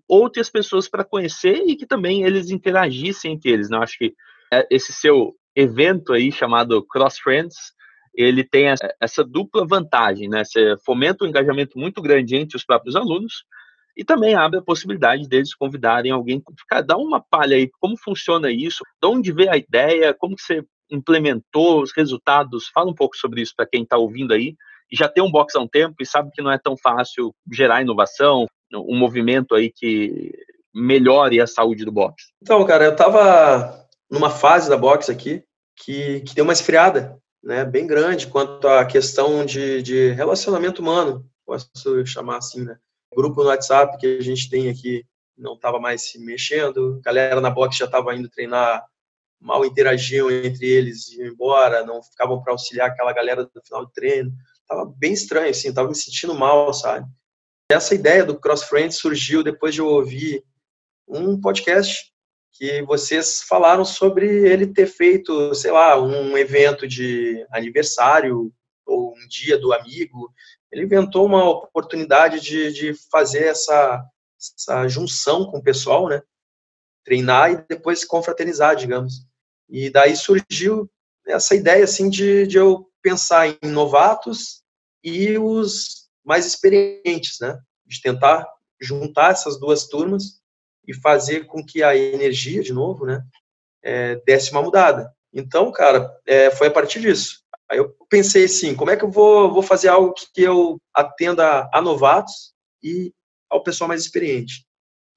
outras pessoas para conhecer e que também eles interagissem entre eles. Né? Eu acho que é, esse seu evento aí chamado Cross Friends, ele tem essa dupla vantagem, né? Você fomenta um engajamento muito grande entre os próprios alunos e também abre a possibilidade deles convidarem alguém. Cara, dá uma palha aí, como funciona isso, de onde veio a ideia, como que você implementou os resultados, fala um pouco sobre isso para quem está ouvindo aí, e já tem um box há um tempo e sabe que não é tão fácil gerar inovação, um movimento aí que melhore a saúde do box. Então, cara, eu estava numa fase da box aqui que, que deu uma esfriada, né, bem grande quanto à questão de, de relacionamento humano, posso chamar assim, né? grupo no WhatsApp que a gente tem aqui não estava mais se mexendo, galera na box já estava indo treinar, mal interagiam entre eles, iam embora, não ficavam para auxiliar aquela galera do final do treino. Tava bem estranho, assim, tava me sentindo mal, sabe? Essa ideia do Cross Friends surgiu depois de eu ouvir um podcast que vocês falaram sobre ele ter feito, sei lá, um evento de aniversário ou um dia do amigo ele inventou uma oportunidade de, de fazer essa, essa junção com o pessoal, né? Treinar e depois confraternizar, digamos. E daí surgiu essa ideia, assim, de, de eu pensar em novatos e os mais experientes, né? De tentar juntar essas duas turmas e fazer com que a energia, de novo, né? É, desse uma mudada. Então, cara, é, foi a partir disso. Aí eu pensei assim, como é que eu vou, vou fazer algo que eu atenda a novatos e ao pessoal mais experiente.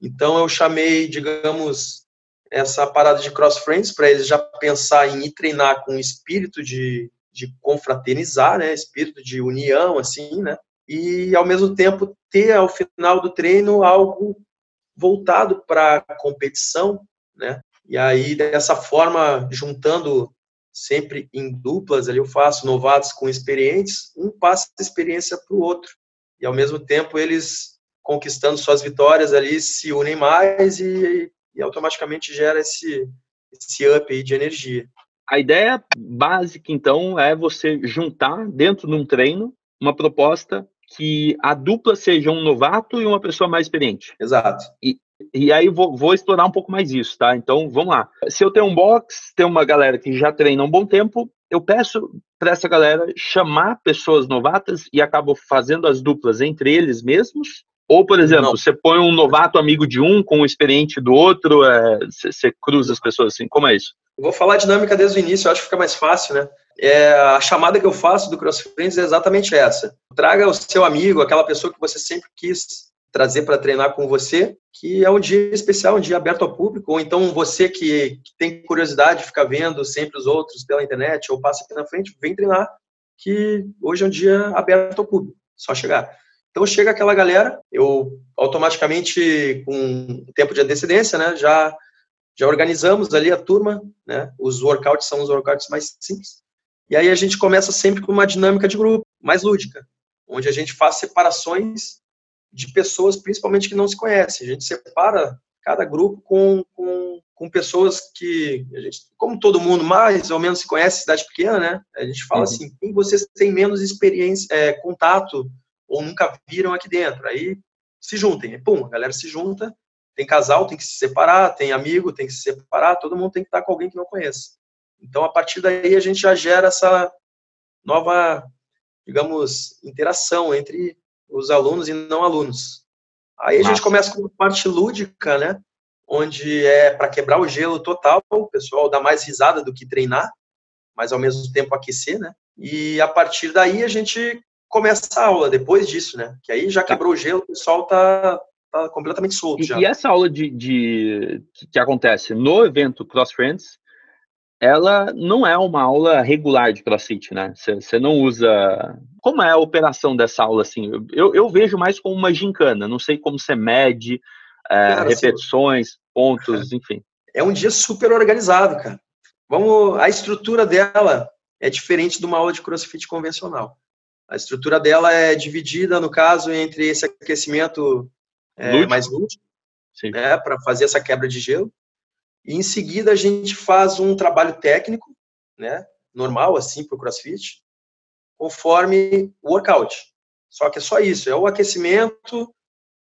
Então eu chamei, digamos, essa parada de cross friends para eles já pensar em ir treinar com espírito de, de confraternizar, né, espírito de união, assim, né, e ao mesmo tempo ter ao final do treino algo voltado para competição, né, e aí dessa forma juntando sempre em duplas, ali eu faço novatos com experientes, um passa experiência para o outro. E ao mesmo tempo eles conquistando suas vitórias ali se unem mais e, e automaticamente gera esse, esse up aí de energia. A ideia básica, então, é você juntar dentro de um treino uma proposta que a dupla seja um novato e uma pessoa mais experiente. Exato. E, e aí vou, vou, explorar um pouco mais isso, tá? Então vamos lá. Se eu tenho um box, tem uma galera que já treina um bom tempo, eu peço para essa galera chamar pessoas novatas e acabo fazendo as duplas entre eles mesmos. Ou, por exemplo, Não. você põe um novato amigo de um com um experiente do outro, é, você, você cruza as pessoas assim, como é isso? Eu vou falar a dinâmica desde o início, acho que fica mais fácil, né? É, a chamada que eu faço do Cross Friends é exatamente essa. Traga o seu amigo, aquela pessoa que você sempre quis trazer para treinar com você, que é um dia especial, um dia aberto ao público, ou então você que, que tem curiosidade, fica vendo sempre os outros pela internet, ou passa aqui na frente, vem treinar, que hoje é um dia aberto ao público, só chegar. Então chega aquela galera, eu automaticamente, com tempo de antecedência, né, já, já organizamos ali a turma, né, os workouts são os workouts mais simples, e aí a gente começa sempre com uma dinâmica de grupo, mais lúdica, onde a gente faz separações de pessoas, principalmente que não se conhecem. A gente separa cada grupo com, com, com pessoas que, a gente, como todo mundo mais ou menos se conhece, cidade pequena, né? A gente fala uhum. assim, quem vocês têm menos experiência, é, contato ou nunca viram aqui dentro. Aí se juntem, pum, a galera se junta tem casal, tem que se separar, tem amigo, tem que se separar, todo mundo tem que estar com alguém que não conhece. Então, a partir daí, a gente já gera essa nova, digamos, interação entre os alunos e não alunos. Aí a gente começa com a parte lúdica, né? Onde é para quebrar o gelo total, o pessoal dá mais risada do que treinar, mas ao mesmo tempo aquecer, né? E a partir daí a gente começa a aula, depois disso, né? Que aí já tá. quebrou o gelo, o pessoal tá tá completamente solto e, já. E essa aula de, de que acontece no evento Cross Friends, ela não é uma aula regular de CrossFit, né? Você não usa. Como é a operação dessa aula assim? Eu, eu vejo mais como uma gincana. Não sei como você mede é, cara, repetições, assim, pontos, *laughs* enfim. É um dia super organizado, cara. Vamos, a estrutura dela é diferente de uma aula de CrossFit convencional. A estrutura dela é dividida, no caso, entre esse aquecimento é, mais lúdico, né, para fazer essa quebra de gelo. E em seguida a gente faz um trabalho técnico, né, normal assim para o CrossFit, conforme o workout. Só que é só isso, é o aquecimento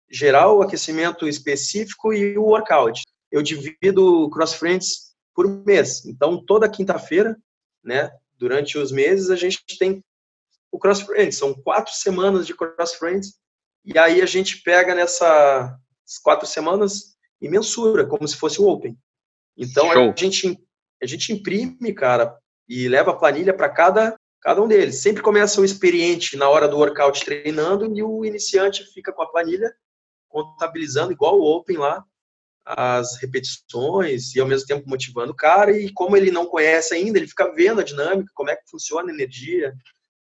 geral, o aquecimento específico e o workout. Eu divido o Cross Friends por mês. Então toda quinta-feira, né, durante os meses a gente tem o Cross Friends. São quatro semanas de Cross Friends e aí a gente pega nessas quatro semanas e mensura, como se fosse o Open. Então a gente, a gente imprime, cara, e leva a planilha para cada, cada um deles. Sempre começa o experiente na hora do workout treinando e o iniciante fica com a planilha contabilizando igual o Open lá as repetições e ao mesmo tempo motivando o cara e como ele não conhece ainda, ele fica vendo a dinâmica, como é que funciona a energia,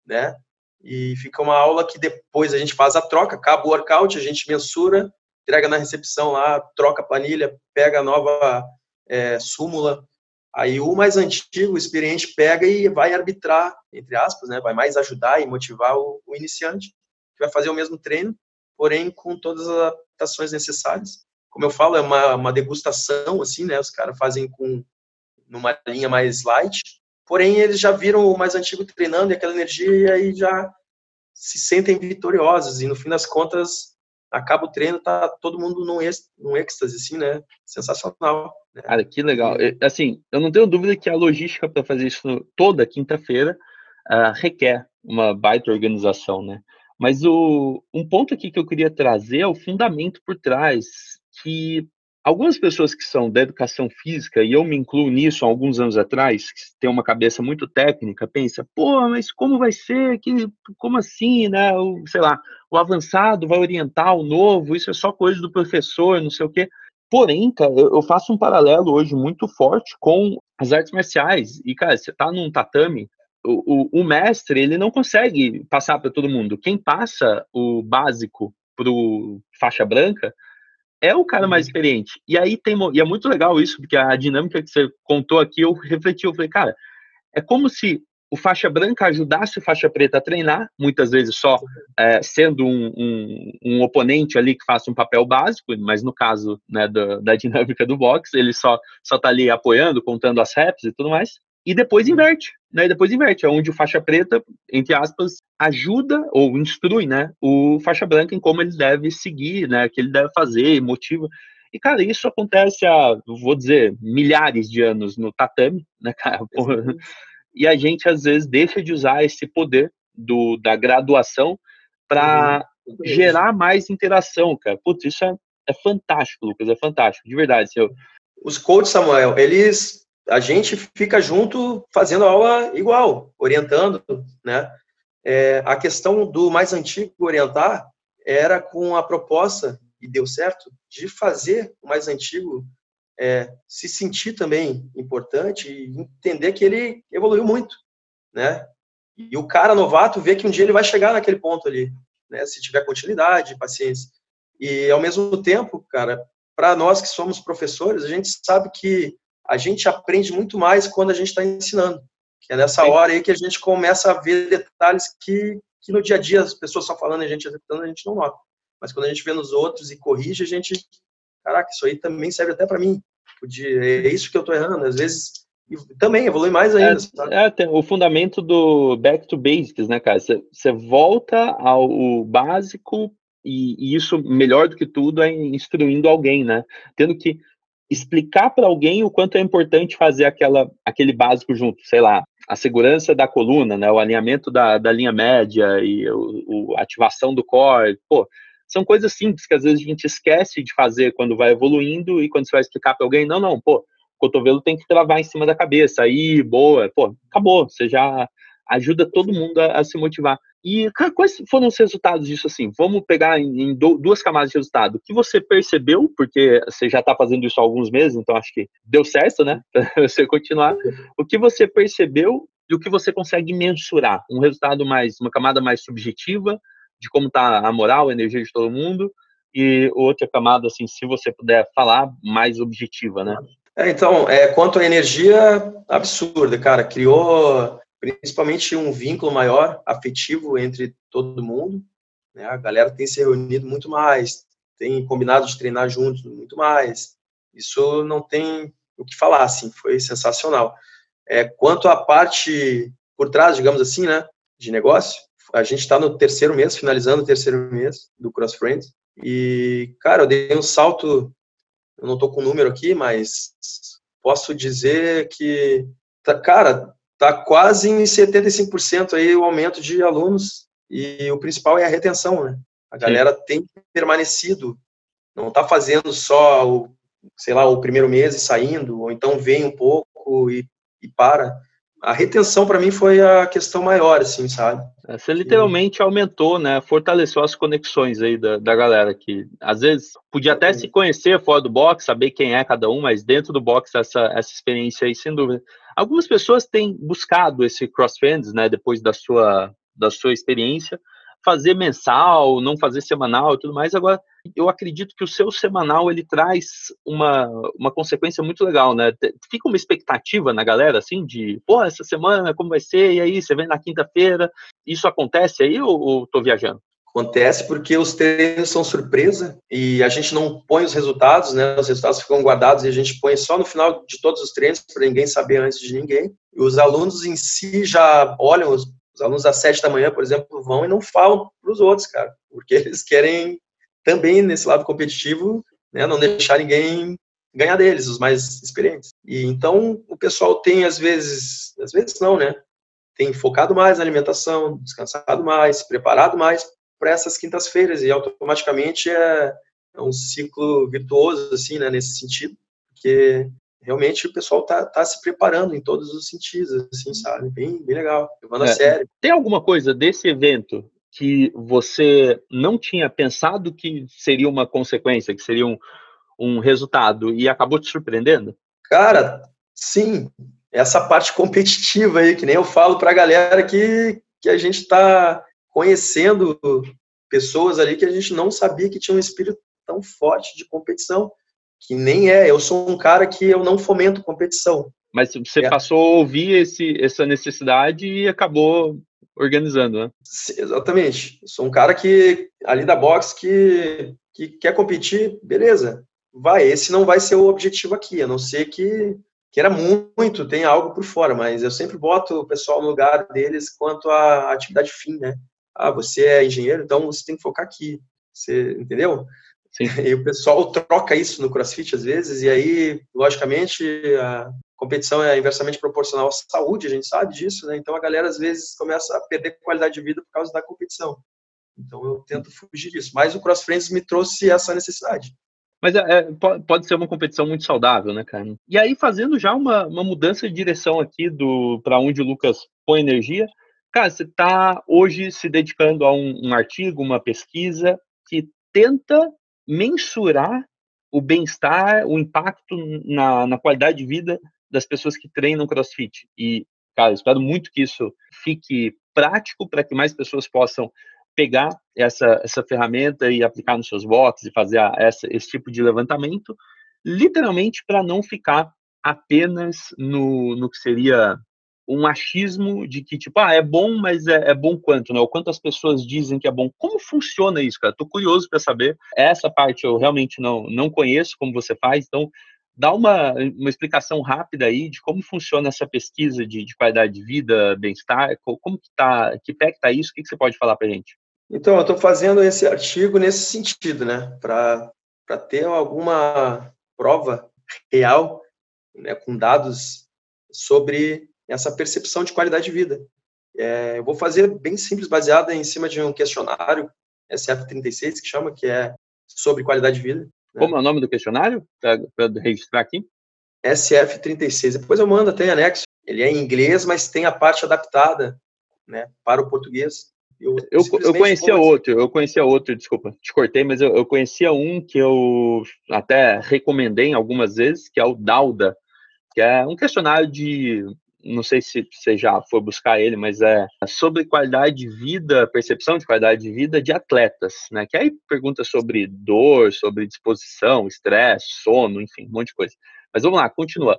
né? E fica uma aula que depois a gente faz a troca, acaba o workout, a gente mensura, entrega na recepção lá, troca a planilha, pega a nova é, súmula. Aí o mais antigo, o experiente, pega e vai arbitrar, entre aspas, né? vai mais ajudar e motivar o, o iniciante, que vai fazer o mesmo treino, porém com todas as adaptações necessárias. Como eu falo, é uma, uma degustação, assim, né? Os caras fazem com numa linha mais light, Porém, eles já viram o mais antigo treinando e aquela energia e aí já se sentem vitoriosos. E no fim das contas, acaba o treino, tá todo mundo num, num êxtase, assim, né? Sensacional. Né? Cara, que legal. Assim, eu não tenho dúvida que a logística para fazer isso toda quinta-feira uh, requer uma baita organização, né? Mas o, um ponto aqui que eu queria trazer é o fundamento por trás, que Algumas pessoas que são da educação física, e eu me incluo nisso há alguns anos atrás, que tem uma cabeça muito técnica, pensa, pô, mas como vai ser? Que, como assim, né? O, sei lá, o avançado vai orientar o novo, isso é só coisa do professor, não sei o quê. Porém, cara, eu faço um paralelo hoje muito forte com as artes marciais. E, cara, você tá num tatame, o, o, o mestre, ele não consegue passar para todo mundo. Quem passa o básico pro faixa branca é o cara mais experiente. E aí tem, e é muito legal isso, porque a dinâmica que você contou aqui, eu refleti, eu falei, cara, é como se o faixa branca ajudasse o faixa preta a treinar, muitas vezes só é, sendo um, um, um, oponente ali que faça um papel básico, mas no caso né, da, da dinâmica do boxe, ele só só tá ali apoiando, contando as reps e tudo mais e depois inverte, né? E depois inverte, é onde o faixa preta, entre aspas, ajuda ou instrui, né, o faixa branca em como ele deve seguir, né, o que ele deve fazer, motiva. E cara, isso acontece há, vou dizer, milhares de anos no tatame, né, cara? E a gente às vezes deixa de usar esse poder do da graduação para uhum. gerar mais interação, cara. Putz, isso é, é fantástico, Lucas, é fantástico, de verdade. Seu... Os coaches, Samuel, eles a gente fica junto fazendo aula igual, orientando, né? É, a questão do mais antigo orientar era com a proposta, e deu certo, de fazer o mais antigo é, se sentir também importante e entender que ele evoluiu muito, né? E o cara novato vê que um dia ele vai chegar naquele ponto ali, né? Se tiver continuidade, paciência. E ao mesmo tempo, cara, para nós que somos professores, a gente sabe que a gente aprende muito mais quando a gente está ensinando. Que é nessa Sim. hora aí que a gente começa a ver detalhes que, que no dia a dia as pessoas só falando e a gente executando, a gente não nota. Mas quando a gente vê nos outros e corrige, a gente, caraca, isso aí também serve até para mim. É isso que eu estou errando. Às vezes e também evolui mais ainda. É, é, o fundamento do back to basics, né, cara? Você volta ao básico e, e isso, melhor do que tudo, é instruindo alguém, né? Tendo que explicar para alguém o quanto é importante fazer aquela, aquele básico junto, sei lá, a segurança da coluna, né, o alinhamento da, da linha média e o, o, ativação do core, pô, são coisas simples que às vezes a gente esquece de fazer quando vai evoluindo e quando você vai explicar para alguém, não, não, pô, o cotovelo tem que travar em cima da cabeça, aí, boa, pô, acabou, você já ajuda todo mundo a, a se motivar. E quais foram os resultados disso assim? Vamos pegar em, em duas camadas de resultado. O que você percebeu, porque você já está fazendo isso há alguns meses, então acho que deu certo, né? *laughs* Para você continuar. O que você percebeu e o que você consegue mensurar? Um resultado mais, uma camada mais subjetiva de como está a moral, a energia de todo mundo, e outra camada, assim, se você puder falar, mais objetiva, né? É, então, é, quanto à energia, absurda, cara. Criou principalmente um vínculo maior afetivo entre todo mundo. Né? A galera tem se reunido muito mais, tem combinado de treinar juntos muito mais. Isso não tem o que falar, assim, foi sensacional. É, quanto à parte por trás, digamos assim, né, de negócio, a gente está no terceiro mês, finalizando o terceiro mês do Cross Friends, e, cara, eu dei um salto, eu não estou com o número aqui, mas posso dizer que, tá, cara, está quase em 75% aí o aumento de alunos e o principal é a retenção, né? A galera Sim. tem permanecido, não está fazendo só o, sei lá, o primeiro mês e saindo, ou então vem um pouco e, e para. A retenção para mim foi a questão maior, assim, sabe? Você literalmente aumentou, né? Fortaleceu as conexões aí da, da galera que às vezes podia até se conhecer fora do box, saber quem é cada um, mas dentro do box essa, essa experiência aí, sem dúvida. Algumas pessoas têm buscado esse cross-friends, né, depois da sua, da sua experiência, fazer mensal, não fazer semanal e tudo mais. Agora, eu acredito que o seu semanal ele traz uma, uma consequência muito legal, né? Fica uma expectativa na galera, assim, de, pô, essa semana como vai ser? E aí, você vem na quinta-feira? Isso acontece aí ou, ou tô viajando? Acontece porque os treinos são surpresa e a gente não põe os resultados, né? Os resultados ficam guardados e a gente põe só no final de todos os treinos para ninguém saber antes de ninguém. E os alunos em si já olham, os, os alunos às sete da manhã, por exemplo, vão e não falam para os outros, cara, porque *laughs* eles querem também nesse lado competitivo, né? Não deixar ninguém ganhar deles, os mais experientes. E então o pessoal tem às vezes, às vezes não, né? Tem focado mais na alimentação, descansado mais, preparado mais para essas quintas-feiras e automaticamente é, é, um ciclo virtuoso assim, né, nesse sentido, porque realmente o pessoal tá, tá se preparando em todos os sentidos, assim, sabe? Bem, bem legal, levando é, a sério. Tem alguma coisa desse evento que você não tinha pensado que seria uma consequência, que seria um, um resultado e acabou te surpreendendo? Cara, sim. Essa parte *laughs* competitiva aí, que nem eu falo para a galera que, que a gente está conhecendo pessoas ali que a gente não sabia que tinha um espírito tão forte de competição, que nem é. Eu sou um cara que eu não fomento competição. Mas você é. passou a ouvir esse, essa necessidade e acabou organizando, né? Exatamente. Eu sou um cara que, ali da box, que, que quer competir, beleza, vai. Esse não vai ser o objetivo aqui, a não ser que queira muito, tem algo por fora, mas eu sempre boto o pessoal no lugar deles quanto à atividade fim, né? Ah, você é engenheiro, então você tem que focar aqui. Você entendeu? Sim. *laughs* E o pessoal troca isso no CrossFit às vezes, e aí, logicamente, a competição é inversamente proporcional à saúde, a gente sabe disso, né? Então a galera às vezes começa a perder qualidade de vida por causa da competição. Então eu tento fugir disso. Mas o Cross Friends me trouxe essa necessidade. Mas é, é pode ser uma competição muito saudável, né, cara? E aí, fazendo já uma, uma mudança de direção aqui do para onde o Lucas põe energia, Cara, você está hoje se dedicando a um, um artigo, uma pesquisa que tenta mensurar o bem-estar, o impacto na, na, qualidade de vida das pessoas que treinam CrossFit. E, cara, espero muito que isso fique prático para que mais pessoas possam pegar essa, essa ferramenta e aplicar nos seus boxes e fazer a, essa, esse tipo de levantamento, literalmente para não ficar apenas no, no que seria um achismo de que, tipo, ah, é bom, mas é, é, bom quanto, né? O quanto as pessoas dizem que é bom. Como funciona isso, cara? Tô curioso para saber. Essa parte eu realmente não, não conheço como você faz, então dá uma, uma explicação rápida aí de como funciona essa pesquisa de, de qualidade de vida, bem-estar, como que tá, que pé que tá isso, o que, que você pode falar pra gente? Então, eu estou fazendo esse artigo nesse sentido, né? Para ter alguma prova real, né, com dados sobre essa percepção de qualidade de vida. É, eu vou fazer bem simples, baseada em cima de um questionário SF36, que chama, que é sobre qualidade de vida. Né? Como é o nome do questionário? Para registrar aqui. SF36. Depois eu mando até anexo. Ele é em inglês, mas tem a parte adaptada né, para o português. Eu, eu, eu conhecia outro, eu conhecia outro, desculpa, te cortei, mas eu, eu, conhecia um que eu até recomendei algumas vezes, que é o Dauda, que é um questionário de não sei se você já foi buscar ele, mas é sobre qualidade de vida, percepção de qualidade de vida de atletas, né? Que aí pergunta sobre dor, sobre disposição, estresse, sono, enfim, um monte de coisa. Mas vamos lá, continua.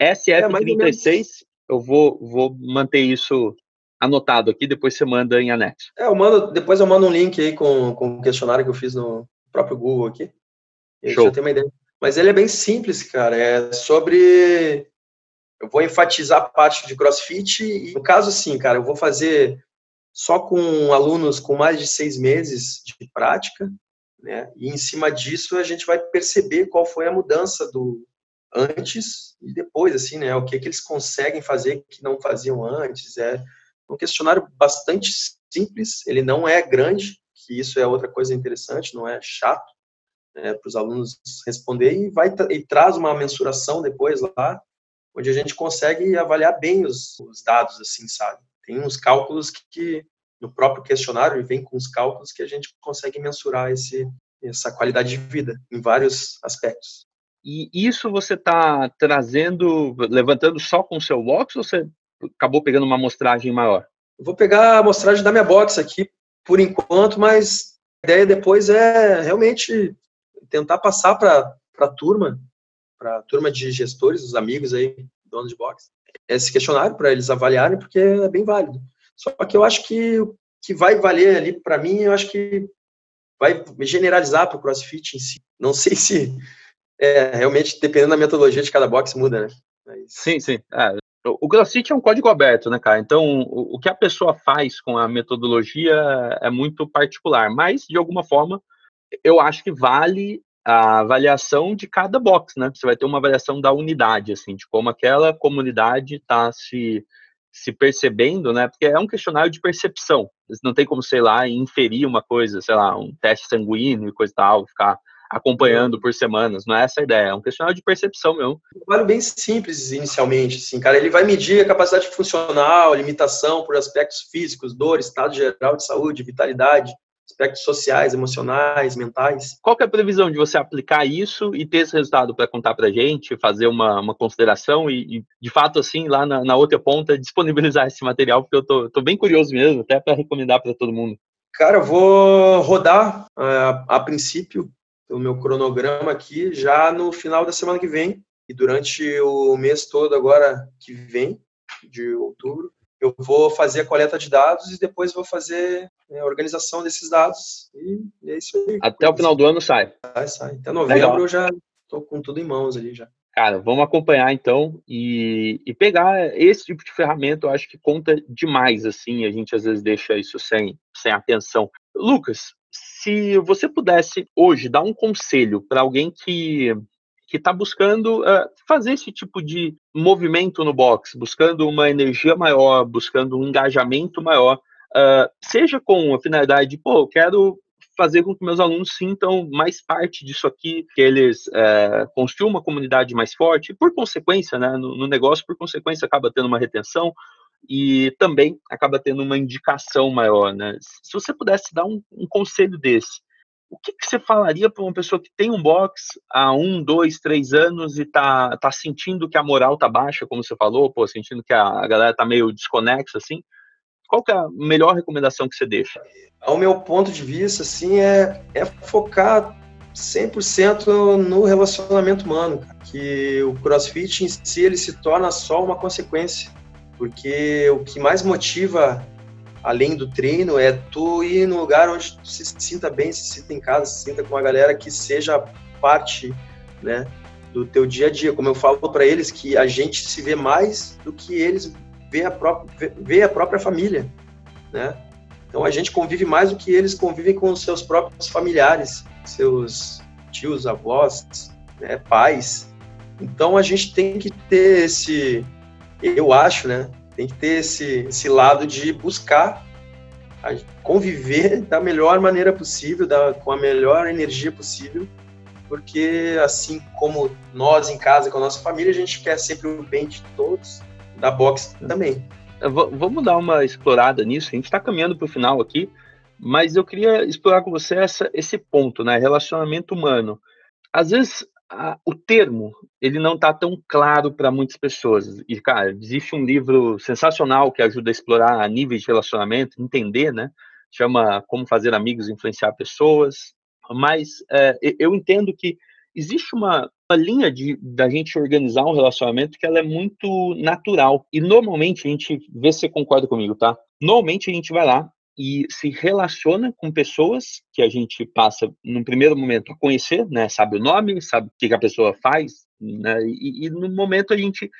SF36, é, eu vou, vou manter isso anotado aqui, depois você manda em anexo. É, eu mando, depois eu mando um link aí com, com o questionário que eu fiz no próprio Google aqui. Show. já tem uma ideia. Mas ele é bem simples, cara. É sobre eu vou enfatizar a parte de crossfit e, no caso, assim, cara, eu vou fazer só com alunos com mais de seis meses de prática, né? E em cima disso a gente vai perceber qual foi a mudança do antes e depois, assim, né? O que, que eles conseguem fazer que não faziam antes. É um questionário bastante simples, ele não é grande, que isso é outra coisa interessante, não é chato né, para os alunos responder e vai e traz uma mensuração depois lá onde a gente consegue avaliar bem os, os dados, assim, sabe? Tem uns cálculos que, que, no próprio questionário vem com os cálculos que a gente consegue mensurar esse, essa qualidade de vida em vários aspectos. E isso você está trazendo, levantando só com o seu box ou você acabou pegando uma amostragem maior? Eu vou pegar a amostragem da minha box aqui por enquanto, mas a ideia depois é realmente tentar passar para a turma para a turma de gestores, os amigos aí, donos de box, esse questionário para eles avaliarem, porque é bem válido. Só que eu acho que que vai valer ali para mim, eu acho que vai generalizar para o CrossFit em si. Não sei se é, realmente, dependendo da metodologia de cada box, muda, né? Mas... Sim, sim. É, o CrossFit é um código aberto, né, cara? Então, o que a pessoa faz com a metodologia é muito particular, mas, de alguma forma, eu acho que vale a avaliação de cada box, né? Você vai ter uma avaliação da unidade, assim, de como aquela comunidade está se, se percebendo, né? Porque é um questionário de percepção. Não tem como, sei lá, inferir uma coisa, sei lá, um teste sanguíneo e coisa tal, ficar acompanhando por semanas. Não é essa a ideia, é um questionário de percepção mesmo. Um trabalho bem simples inicialmente, assim, cara. Ele vai medir a capacidade funcional, limitação por aspectos físicos, dor, estado geral de saúde, vitalidade, aspectos sociais, emocionais, mentais. Qual é a previsão de você aplicar isso e ter esse resultado para contar para a gente, fazer uma, uma consideração e, e, de fato, assim, lá na, na, outra ponta, *laughs* disponibilizar esse material, porque eu tô, tô bem curioso mesmo, até para recomendar para todo mundo. Cara, eu vou rodar uh, a princípio o meu cronograma aqui já no final da semana que vem e durante o mês todo agora que vem, de outubro, eu vou fazer a coleta de dados e depois vou fazer né, a organização desses dados. E é isso aí. Até o final do ano sai. Sai, sai. Até novembro Legal. eu já estou com tudo em mãos ali já. Cara, vamos acompanhar então e, e pegar esse tipo de ferramenta, eu acho que conta demais, assim, a gente às vezes deixa isso sem, sem atenção. Lucas, se você pudesse hoje dar um conselho para alguém que que está buscando uh, fazer esse tipo de movimento no box, buscando uma energia maior, buscando um engajamento maior, uh, seja com a finalidade de, pô, eu quero fazer com que meus alunos sintam mais parte disso aqui, que eles é, construam uma comunidade mais forte, por consequência, né, no, no, negócio, por consequência, acaba tendo uma retenção e também acaba tendo uma indicação maior. Né? Se você pudesse dar um, um conselho desse, o que, que você falaria para uma pessoa que tem um box há um, dois, três anos e tá, tá sentindo que a moral tá baixa, como você falou, pô, sentindo que a, galera tá meio desconexa, assim? Qual que é a melhor recomendação que você deixa? Ao meu ponto de vista, assim, é, é focar 100% no relacionamento humano, que o CrossFit em si ele se torna só uma consequência, porque o que mais motiva além do treino, é tu ir no lugar onde tu se sinta bem, se sinta em casa, se sinta com a galera que seja parte, né, do teu dia a dia. Como eu falo para eles que a gente se vê mais do que eles vê a própria vê a própria família, né? Então a gente convive mais do que eles convivem com os seus próprios familiares, seus tios, avós, né, pais. Então a gente tem que ter esse, eu acho, né? Tem que ter esse, esse lado de buscar conviver da melhor maneira possível, da, com a melhor energia possível, porque assim como nós em casa com a nossa família, a gente quer sempre o bem de todos, da box também. Vamos dar uma explorada nisso. A gente está caminhando para o final aqui, mas eu queria explorar com você essa, esse ponto, né? Relacionamento humano. Às vezes a, o termo ele não está tão claro para muitas pessoas. E, cara, existe um livro sensacional que ajuda a explorar níveis de relacionamento, entender, né? Chama Como Fazer Amigos Influenciar Pessoas. Mas é, eu entendo que existe uma, uma linha de da gente organizar um relacionamento que ela é muito natural. E normalmente a gente, vê se você concorda comigo, tá? Normalmente a gente vai lá e se relaciona com pessoas que a gente passa, num primeiro momento, a conhecer, né? Sabe o nome, sabe o que a pessoa faz, né? E, e no momento a gente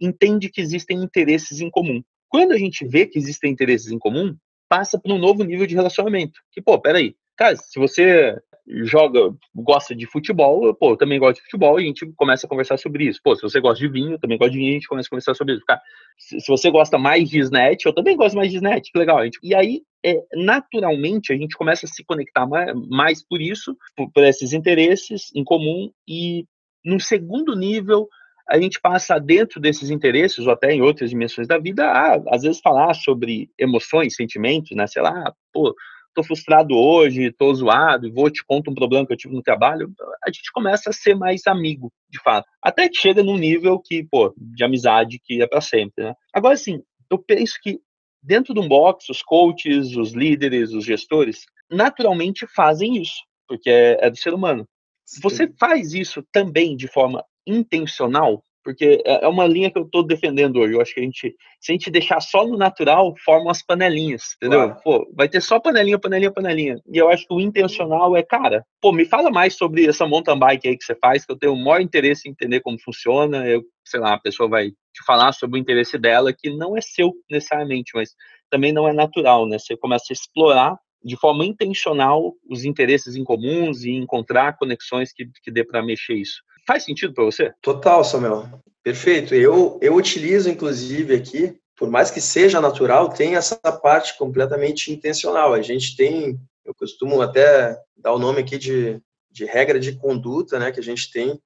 entende que existem interesses em comum. Quando a gente vê que existem interesses em comum, passa para um novo nível de relacionamento. Que, pô, peraí, cara, se você joga, gosta de futebol, pô, eu também gosto de futebol e a gente começa a conversar sobre isso. Pô, se você gosta de vinho, eu também gosto de vinho, a gente começa a conversar sobre isso. Cara, se, você gosta mais de Snatch, eu também gosto mais de Snatch, que legal. Gente, e aí, é, naturalmente, a gente começa a se conectar mais, mais por isso, por, por esses interesses em comum e, no segundo nível, a gente passa dentro desses interesses, ou até em outras dimensões da vida, a, às vezes falar sobre emoções, sentimentos, né? Sei lá, pô, tô frustrado hoje, tô zoado, vou te contar um problema que eu tive no trabalho, a gente começa a ser mais amigo, de fato. Até que chega num nível que, pô, de amizade que é para sempre, né? Agora, assim, eu penso que dentro de um box, os coaches, os líderes, os gestores, naturalmente fazem isso, porque é, é do ser humano. Sim. Você faz isso também de forma intencional? Porque é, é uma linha que eu estou defendendo hoje. Eu acho que a gente, se a gente deixar só no natural, forma as panelinhas, entendeu? Claro. Pô, vai ter só panelinha, panelinha, panelinha. E eu acho que o intencional é, cara, pô, me fala mais sobre essa mountain bike aí que você faz, que eu tenho o maior interesse em entender como funciona. Eu, sei lá, a pessoa vai te falar sobre o interesse dela, que não é seu necessariamente, mas também não é natural, né? Você começa a explorar de forma intencional os interesses em comuns e encontrar conexões que, que dê para mexer isso. Faz sentido para você? Total, Samuel. Perfeito. Eu, eu utilizo, inclusive, aqui, por mais que seja natural, tem essa parte completamente intencional. A gente tem, eu costumo até dar o nome aqui de, de regra de conduta, né, que a gente tem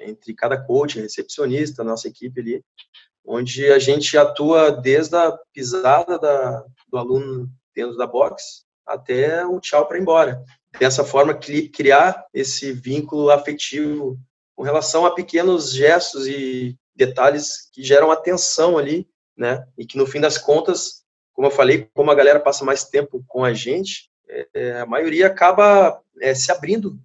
entre cada coach, recepcionista, nossa equipe ali, onde a gente atua desde a pisada da, do aluno dentro da box até o tchau para embora. Dessa forma, criar esse vínculo afetivo com relação a pequenos gestos e detalhes que geram atenção ali, né? E que no fim das contas, como eu falei, como a galera passa mais tempo com a gente, é, a maioria acaba é, se abrindo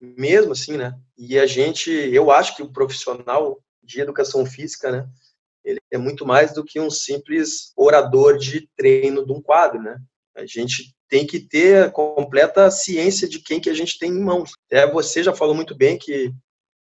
mesmo assim, né? E a gente, eu acho que o profissional de educação física, né? Ele é muito mais do que um simples orador de treino de um quadro, né? A gente tem que ter a completa ciência de quem que a gente tem em mãos. Até você já falou muito bem que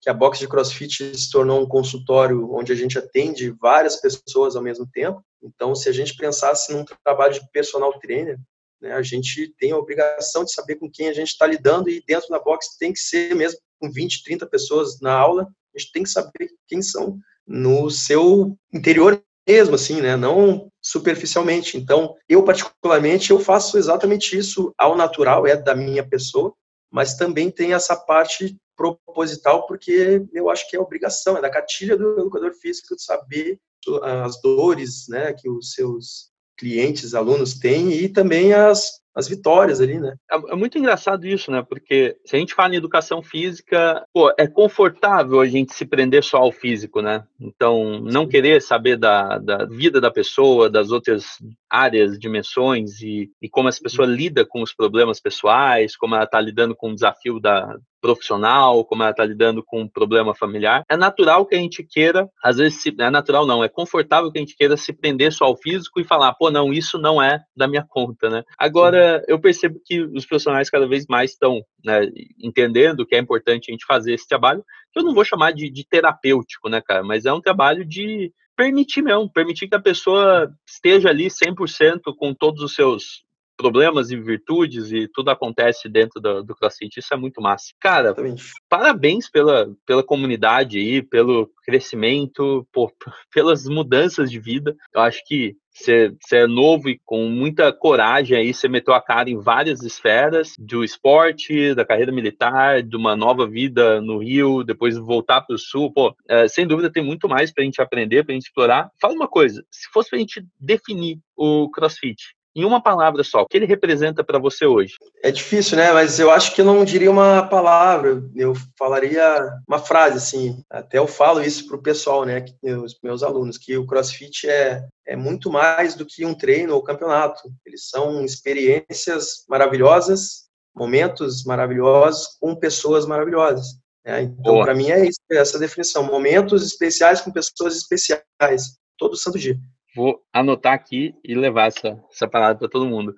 que a box de CrossFit se tornou um consultório onde a gente atende várias pessoas ao mesmo tempo. Então, se a gente pensasse num trabalho de personal trainer, né, a gente tem a obrigação de saber com quem a gente está lidando e dentro da box tem que ser mesmo com 20, 30 pessoas na aula, a gente tem que saber quem são no seu interior mesmo, assim, né, não superficialmente. Então, eu particularmente, eu faço exatamente isso ao natural, é da minha pessoa, mas também tem essa parte proposital, porque eu acho que é obrigação, é da cartilha do educador físico de saber as dores né, que os seus clientes, alunos têm e também as, as vitórias ali, né? É, é, muito engraçado isso, né? Porque se a gente fala em educação física, pô, é confortável a gente se prender só ao físico, né? Então, não querer saber da, da vida da pessoa, das outras áreas, dimensões e, e como essa pessoa lida com os problemas pessoais, como ela está lidando com o desafio da, profissional, como ela está lidando com um problema familiar. É natural que a gente queira, às vezes, se, é natural não, é confortável que a gente queira se prender só ao físico e falar, pô, não, isso não é da minha conta, né? Agora, eu percebo que os profissionais cada vez mais estão né, entendendo que é importante a gente fazer esse trabalho, que eu não vou chamar de, de terapêutico, né, cara, mas é um trabalho de permitir mesmo, permitir que a pessoa esteja ali 100% com todos os seus problemas e virtudes e tudo acontece dentro do, do CrossFit. Isso é muito massa. Cara, Exatamente. parabéns pela, pela comunidade aí, pelo crescimento, por, *laughs* pelas mudanças de vida. Eu acho que você, é novo e com muita coragem aí, você meteu a cara em várias esferas do esporte, da carreira militar, de uma nova vida no Rio, depois voltar para o Sul. Pô, é, sem dúvida tem muito mais para a gente aprender, para a gente explorar. Fala uma coisa, se fosse para a gente definir o CrossFit, em uma palavra só, o que ele representa para você hoje? É difícil, né? Mas eu acho que eu não diria uma palavra, eu falaria uma frase, assim. Até eu falo isso para o pessoal, né? Os meus alunos, que o CrossFit é, é muito mais do que um treino ou campeonato. Eles são experiências maravilhosas, momentos maravilhosos com pessoas maravilhosas. Né? Então, para mim, é isso, essa definição. Momentos especiais com pessoas especiais, todo santo dia. Vou anotar aqui e levar essa, essa parada para todo mundo.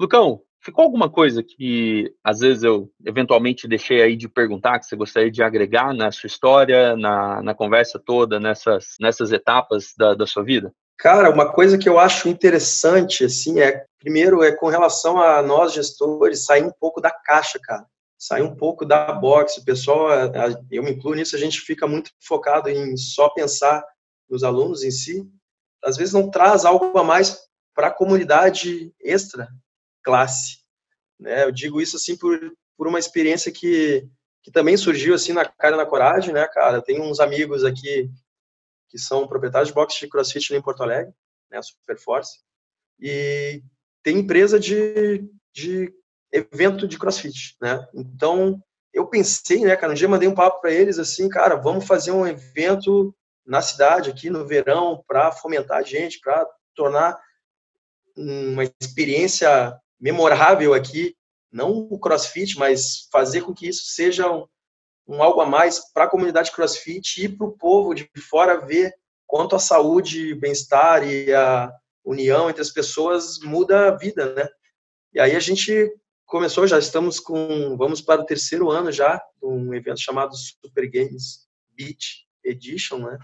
Lucão, ficou alguma coisa que às vezes eu eventualmente deixei aí de perguntar, que você gostaria de agregar na sua história, na, na conversa toda, nessas, nessas etapas da, da sua vida? Cara, uma coisa que eu acho interessante, assim, é, primeiro, é com relação a nós gestores, sair um pouco da caixa, cara. Sair um pouco da box. O pessoal, eu me incluo nisso, a gente fica muito focado em só pensar nos alunos em si, às vezes não traz algo a mais para a comunidade extra classe. Né? Eu digo isso assim por, por uma experiência que, que também surgiu assim na cara na coragem, né, cara? Tem uns amigos aqui que são proprietários de boxe de CrossFit em Porto Alegre, né, Superforce, e tem empresa de, de evento de CrossFit, né? Então eu pensei, né, cara, um dia mandei um papo para eles assim, cara, vamos fazer um evento na cidade aqui no verão para fomentar a gente, para tornar uma experiência memorável aqui, não o CrossFit, mas fazer com que isso seja um, um algo a mais para a comunidade CrossFit e para o povo de fora ver quanto a saúde, bem-estar e a união entre as pessoas muda a vida, né? E aí a gente começou, já estamos com, vamos para o terceiro ano já, um evento chamado Super Games Beach Edition, né?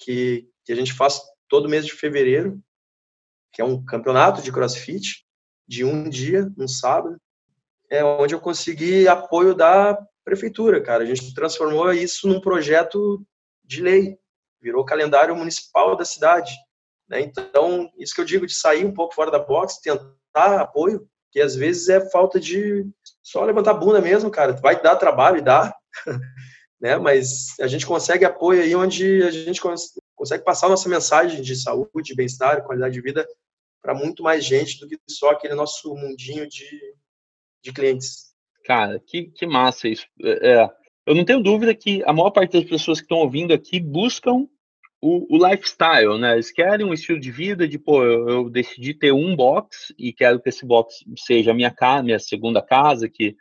Que, que a gente faz todo mês de fevereiro, que é um campeonato de crossfit, de um dia, um sábado, é onde eu consegui apoio da prefeitura, cara. A gente transformou isso num projeto de lei, virou calendário municipal da cidade. Né? Então, isso que eu digo de sair um pouco fora da box, tentar apoio, que às vezes é falta de só levantar a bunda mesmo, cara. Vai dar trabalho e dá, *laughs* né? Mas a gente consegue apoio aí onde a gente consegue passar nossa mensagem de saúde, bem-estar, qualidade de vida para muito mais gente do que só aquele nosso mundinho de, de clientes. Cara, que, que massa isso. É, é eu não tenho dúvida que a maior parte das pessoas que estão ouvindo aqui buscam o, o, lifestyle, né? Eles querem um estilo de vida de, pô, eu, eu, decidi ter um box e quero que esse box seja a minha casa, minha segunda casa, que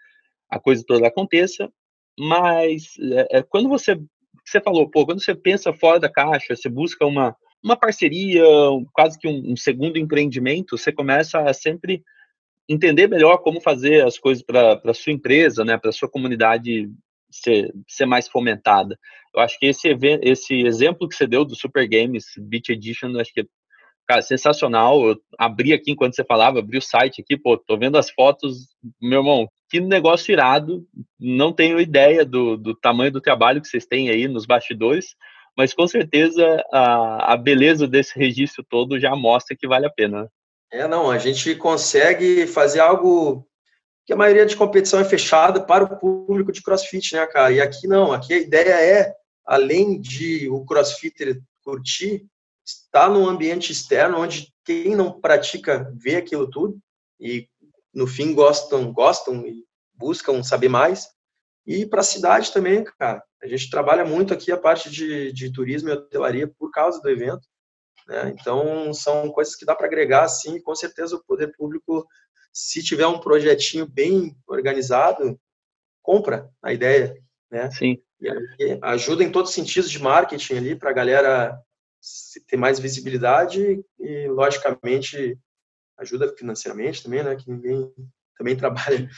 a coisa toda aconteça, mas é, quando você você falou, pô, quando você pensa fora da caixa, você busca uma, uma parceria, quase que um, um segundo empreendimento, você começa a sempre entender melhor como fazer as coisas para sua empresa, né, para sua comunidade ser, ser mais fomentada. Eu acho que esse, esse exemplo que você deu do Super Games Beat Edition, acho que cara, sensacional. Eu abri aqui enquanto você falava, abri o site aqui, pô, tô vendo as fotos, meu irmão, que negócio irado. Não tenho ideia do, do tamanho do trabalho que vocês têm aí nos bastidores, mas com certeza a, a beleza desse registro todo já mostra que vale a pena. Né? É, não, a gente consegue fazer algo que a maioria de competição é fechada para o público de crossfit, né, cara? E aqui não, aqui a ideia é, além de o crossfitter curtir, estar num ambiente externo onde quem não pratica vê aquilo tudo e no fim gostam, gostam e buscam saber mais. E para a cidade também, cara. A gente trabalha muito aqui a parte de, de turismo e hotelaria por causa do evento. Né? Então, são coisas que dá para agregar, sim, e com certeza o poder público, se tiver um projetinho bem organizado, compra a ideia. Né? Sim. E ajuda em todos os sentidos de marketing ali para a galera ter mais visibilidade e, logicamente, ajuda financeiramente também, né? Que ninguém também trabalha.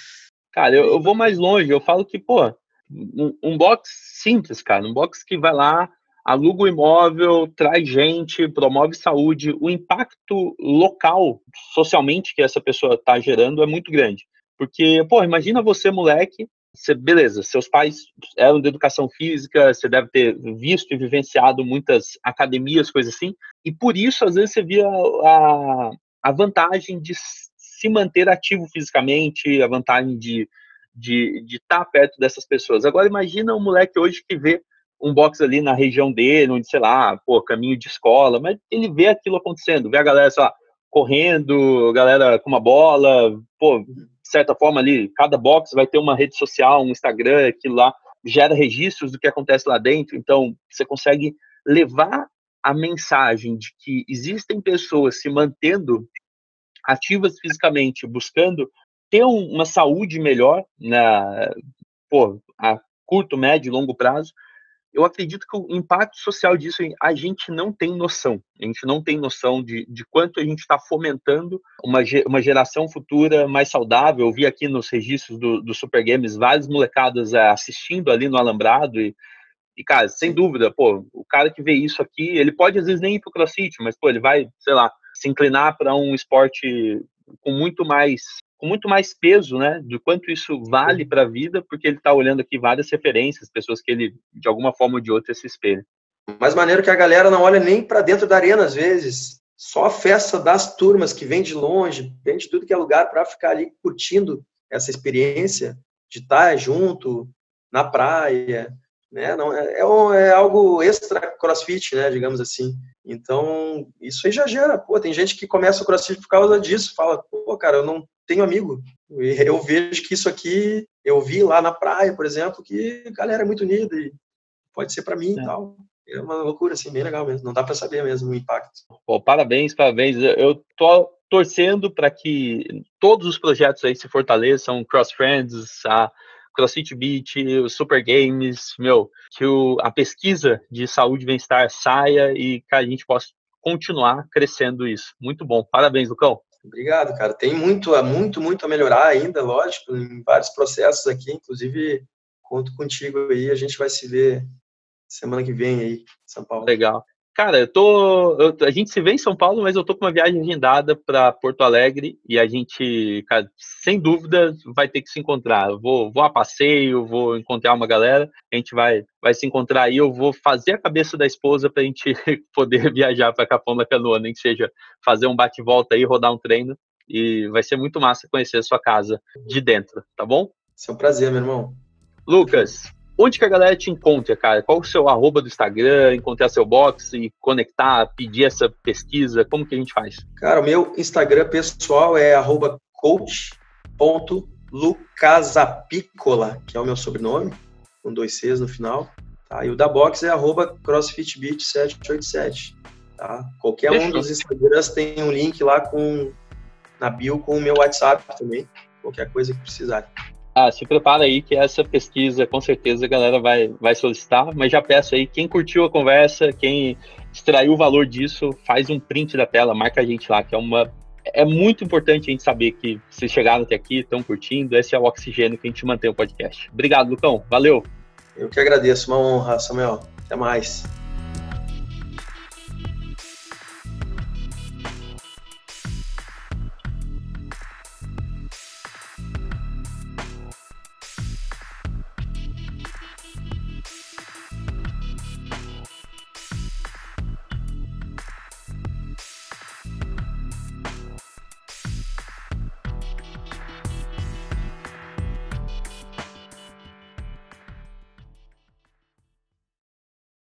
Cara, eu, eu vou mais longe. Eu falo que, pô, um, um box simples, cara, um box que vai lá, aluga o imóvel, traz gente, promove saúde, o impacto local, socialmente, que essa pessoa está gerando é muito grande. Porque, pô, imagina você, moleque, você, beleza, seus pais eram de educação física, você deve ter visto e vivenciado muitas academias, coisas assim, e por isso, às vezes, você via a, a vantagem de se manter ativo fisicamente, a vantagem de de estar tá perto dessas pessoas. Agora, imagina um moleque hoje que vê um box ali na região dele, onde, sei lá, pô, caminho de escola, mas ele vê aquilo acontecendo, vê a galera, sei lá, correndo, galera com uma bola, pô, de certa forma ali, cada box vai ter uma rede social, um Instagram, aquilo lá gera registros do que acontece lá dentro, então você consegue levar a mensagem de que existem pessoas se mantendo ativas fisicamente, buscando ter uma saúde melhor na, pô, a curto, médio e longo prazo, eu acredito que o impacto social disso a gente não tem noção. A gente não tem noção de, de quanto a gente está fomentando uma, uma geração futura mais saudável. Eu vi aqui nos registros do, do Super Games várias molecadas é, assistindo ali no Alambrado e, e, cara, sem dúvida, pô, o cara que vê isso aqui, ele pode às vezes nem ir pro CrossFit, mas, pô, ele vai, sei lá, se inclinar para um esporte com muito mais com muito mais peso, né, do quanto isso vale para a vida, porque ele está olhando aqui várias referências, pessoas que ele, de alguma forma ou de outra, se espelha. Mais maneiro que a galera não olha nem para dentro da arena, às vezes. Só a festa das turmas que vem de longe, vem de tudo que é lugar para ficar ali curtindo essa experiência de estar junto na praia, né? Não é, é, é, algo extra CrossFit, né? Digamos assim. Então isso aí já gera. Pô, tem gente que começa o CrossFit por causa disso. Fala, pô, cara, eu não tenho amigo. *laughs* Eu vejo que isso aqui eu vi lá na praia, por exemplo, que a galera é muito unida e pode ser para mim é. e tal. É uma loucura, assim, bem legal mesmo. Não dá para saber mesmo o impacto. Pô, parabéns, parabéns. Eu tô torcendo para que todos os projetos aí se fortaleçam, Cross Friends, a CrossFit Beat, os Super Games, meu, que o, a pesquisa de saúde e bem-estar saia e que a gente possa continuar crescendo isso. Muito bom. Parabéns, Lucão. Obrigado, cara. Tem muito, muito, muito a melhorar ainda, lógico, em vários processos aqui, inclusive conto contigo aí, a gente vai se ver semana que vem aí, São Paulo. Legal. Cara, eu tô. Eu, a gente se vê em São Paulo, mas eu tô com uma viagem agendada para Porto Alegre e a gente, cara, sem dúvida, vai ter que se encontrar. Eu vou, vou a passeio, vou encontrar uma galera, a gente vai, vai se encontrar aí. Eu vou fazer a cabeça da esposa para a gente *laughs* poder viajar para Capão da Canoa, nem que seja fazer um bate-volta aí, rodar um treino. E vai ser muito massa conhecer a sua casa de dentro, tá bom? É um prazer, meu irmão. Lucas, Onde que a galera te encontra, cara? Qual o seu arroba do Instagram, encontrar seu box e conectar, pedir essa pesquisa? Como que a gente faz? Cara, o meu Instagram pessoal é arroba coach.lucasapicola, que é o meu sobrenome, com dois Cs no final. Tá? E o da box é arroba crossfitbeat787. Tá? Qualquer Fechou. um dos Instagrams tem um link lá com na bio com o meu WhatsApp também. Qualquer coisa que precisar. Ah, se prepara aí que essa pesquisa com certeza a galera vai, vai solicitar, mas já peço aí, quem curtiu a conversa, quem extraiu o valor disso, faz um print da tela, marca a gente lá, que é uma. É muito importante a gente saber que vocês chegaram até aqui, estão curtindo, esse é o oxigênio que a gente mantém o podcast. Obrigado, Lucão. Valeu. Eu que agradeço, uma honra, Samuel. Até mais.